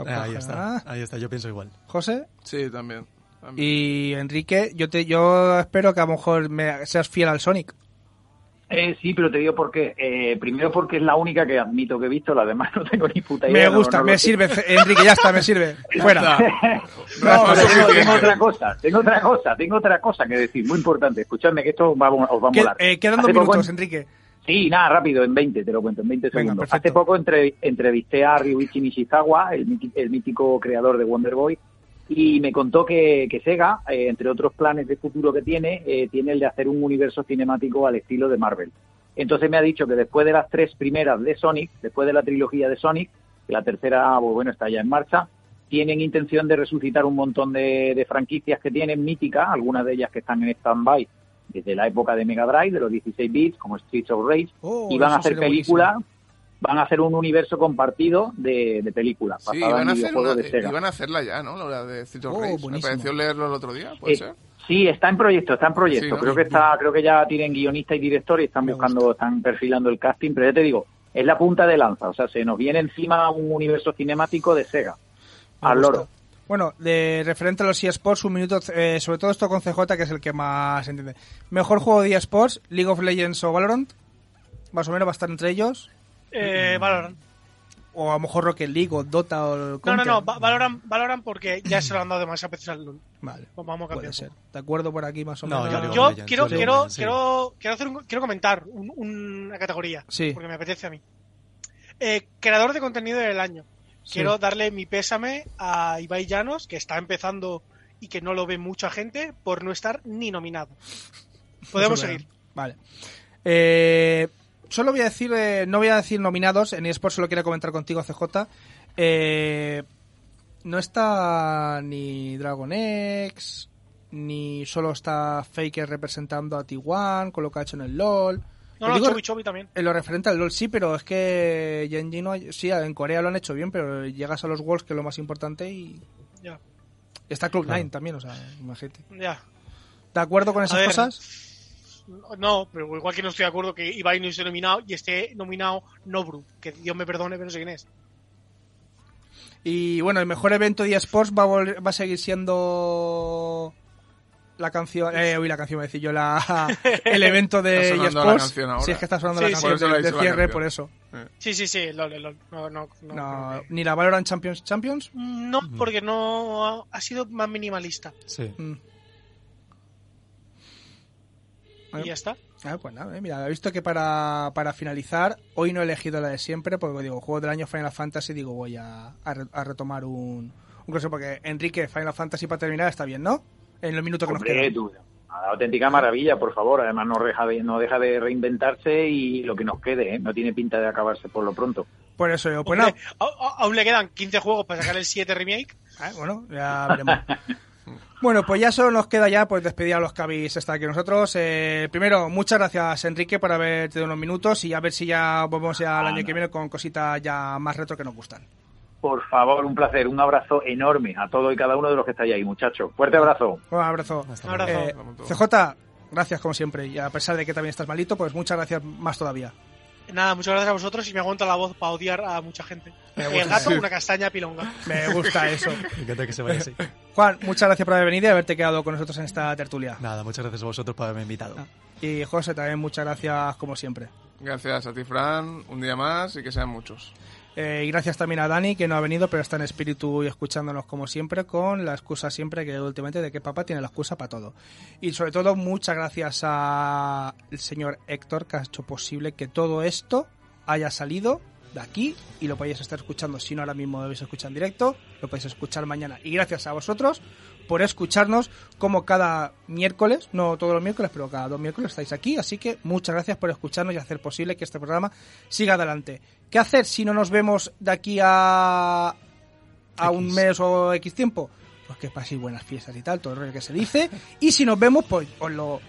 Ah, ahí está, Ah, ahí está, yo pienso igual. José. Sí, también. Y Enrique, yo te yo espero que a lo mejor me seas fiel al Sonic. Eh, sí, pero te digo por qué. Eh, primero porque es la única que admito que he visto, la demás no tengo ni puta idea. Me no- gusta, no me sirve, Enrique, ya está, me sirve. Fuera. No, tengo, otra cosa, tengo otra cosa, tengo otra cosa que decir, muy importante. Escuchadme que esto va, os va a molar. eh, quedan dos poco minutos, en- Enrique. Sí, nada, rápido, en 20, te lo cuento, en 20 Venga, segundos. Hace poco entre- entrevisté a Ryuichi Nishizawa, el, el mítico creador de Wonder Boy, y me contó que, que Sega, eh, entre otros planes de futuro que tiene, eh, tiene el de hacer un universo cinemático al estilo de Marvel. Entonces me ha dicho que después de las tres primeras de Sonic, después de la trilogía de Sonic, que la tercera, pues bueno, está ya en marcha, tienen intención de resucitar un montón de, de franquicias que tienen míticas, algunas de ellas que están en stand-by desde la época de Mega Drive, de los 16 bits, como Streets of Rage, Oh, y van a hacer películas, van a hacer un universo compartido de, de películas, Sí, en a, hacer una, de Sega. iban a hacerla ya, ¿no? La de Street of Oh, Rage. Me pareció leerlo el otro día, ¿puede Eh, ser? Sí, está en proyecto, está en proyecto. Sí, ¿no? Creo que está, creo que ya tienen guionista y director y están buscando, están perfilando el casting, pero ya te digo, es la punta de lanza, o sea, se nos viene encima un universo cinemático de Sega. Me Al gusta. loro. Bueno, de referente a los eSports, un minuto, eh, sobre todo esto con CJ, que es el que más entiende. Mejor juego de eSports, League of Legends o Valorant. Más o menos va a estar entre ellos. Eh, Valorant. O a lo mejor Rocket League o Dota o No, no, Counter. no, Va- Valorant, Valorant porque ya se lo han dado demasiadas veces al LoL. Vale, Pues vamos a puede cambiar. ser. ¿De acuerdo por aquí más o No, menos? yo digo- Yo Legends, quiero, quiero, sí. quiero, quiero, hacer un- quiero comentar un- una categoría. Sí. Porque me apetece a mí. Eh, creador de contenido del año. Sí. Quiero darle mi pésame a Ibai Llanos, que está empezando y que no lo ve mucha gente, por no estar ni nominado. Podemos seguir. Vale. Eh, solo voy a decir, eh, no voy a decir nominados, en eSports solo quiero comentar contigo, CJ. Eh, no está ni Dragon X, ni solo está Faker representando a T1 con lo que ha hecho en el LOL. No, Lo no, digo Chobi Chobi también. En lo referente al LOL sí, pero es que Genji no sí, en Corea lo han hecho bien, pero llegas a los Worlds que es lo más importante y Ya, está Cloud9 Claro. también, o sea, imagínate. ya. ¿De acuerdo con esas cosas? No, pero igual que no estoy de acuerdo que Ibai no esté nominado y esté nominado Nobru, que Dios me perdone, pero no sé quién es. Y bueno, el mejor evento de eSports va a, vol- va a seguir siendo la canción, eh, uy, la canción, voy a decir yo, la, el evento de eSports. canción ahora. Sí, es que está sonando Sí, la sí. canción de, la cierre, canción. por eso. Sí, sí, sí, LOL, LOL. No, no, no. Ni la Valorant Champions Champions. No, porque no ha- ha sido más minimalista. Sí. Mm. Y ya está. Ah, pues nada, eh, mira, he visto que para, para finalizar, hoy no he elegido la de siempre, porque digo, juego del año Final Fantasy, digo, voy a, a, re- a retomar un, un consejo, porque Enrique, Final Fantasy para terminar está bien, ¿no? En los minutos que nos quedan. una auténtica maravilla, por favor. Además, no deja de, no deja de reinventarse y lo que nos quede, ¿eh? no tiene pinta de acabarse por lo pronto. Por eso yo, pues Hombre, aún le quedan 15 juegos para sacar el 7 remake. Ah, bueno, ya veremos. bueno, pues ya solo nos queda ya pues despedir a los que habéis estado aquí nosotros. Eh, primero, muchas gracias Enrique por haber tenido unos minutos y a ver si ya volvemos ya al año que viene con cositas ya más retro que nos gustan. Por favor, un placer, un abrazo enorme a todos y cada uno de los que estáis ahí, muchachos. Fuerte abrazo. Un abrazo. Hasta Un abrazo. Eh, CJ, gracias como siempre y a pesar de que también estás malito, pues muchas gracias más todavía. Nada, muchas gracias a vosotros y me aguanta la voz para odiar a mucha gente. Me El gato, una castaña pilonga. Me gusta eso. Me encanta que se vaya así. Juan, muchas gracias por haber venido y haberte quedado con nosotros en esta tertulia. Nada, muchas gracias a vosotros por haberme invitado. Y José, también muchas gracias como siempre. Gracias a ti, Fran. Un día más y que sean muchos. Eh, y gracias también a Dani, que no ha venido, pero está en espíritu y escuchándonos como siempre, con la excusa siempre que últimamente de que papá tiene la excusa para todo. Y sobre todo, muchas gracias al señor Héctor, que ha hecho posible que todo esto haya salido de aquí y lo podéis estar escuchando. Si no ahora mismo lo habéis escuchado en directo, lo podéis escuchar mañana. Y gracias a vosotros por escucharnos como cada miércoles, no todos los miércoles, pero cada dos miércoles estáis aquí. Así que muchas gracias por escucharnos y hacer posible que este programa siga adelante. ¿Qué hacer si no nos vemos de aquí a, a un mes o X tiempo? Pues que paséis buenas fiestas y tal, todo rollo que se dice. Y si nos vemos, pues os lo,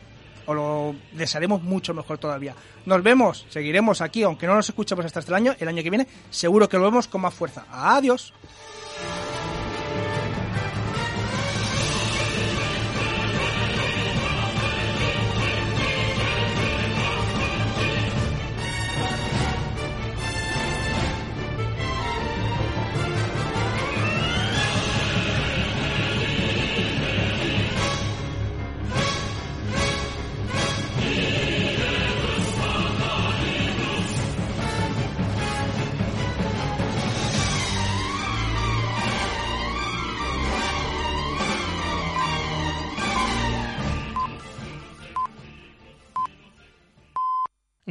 os lo desearemos mucho mejor todavía. Nos vemos, seguiremos aquí, aunque no nos escuchemos hasta este año, el año que viene, seguro que lo vemos con más fuerza. Adiós.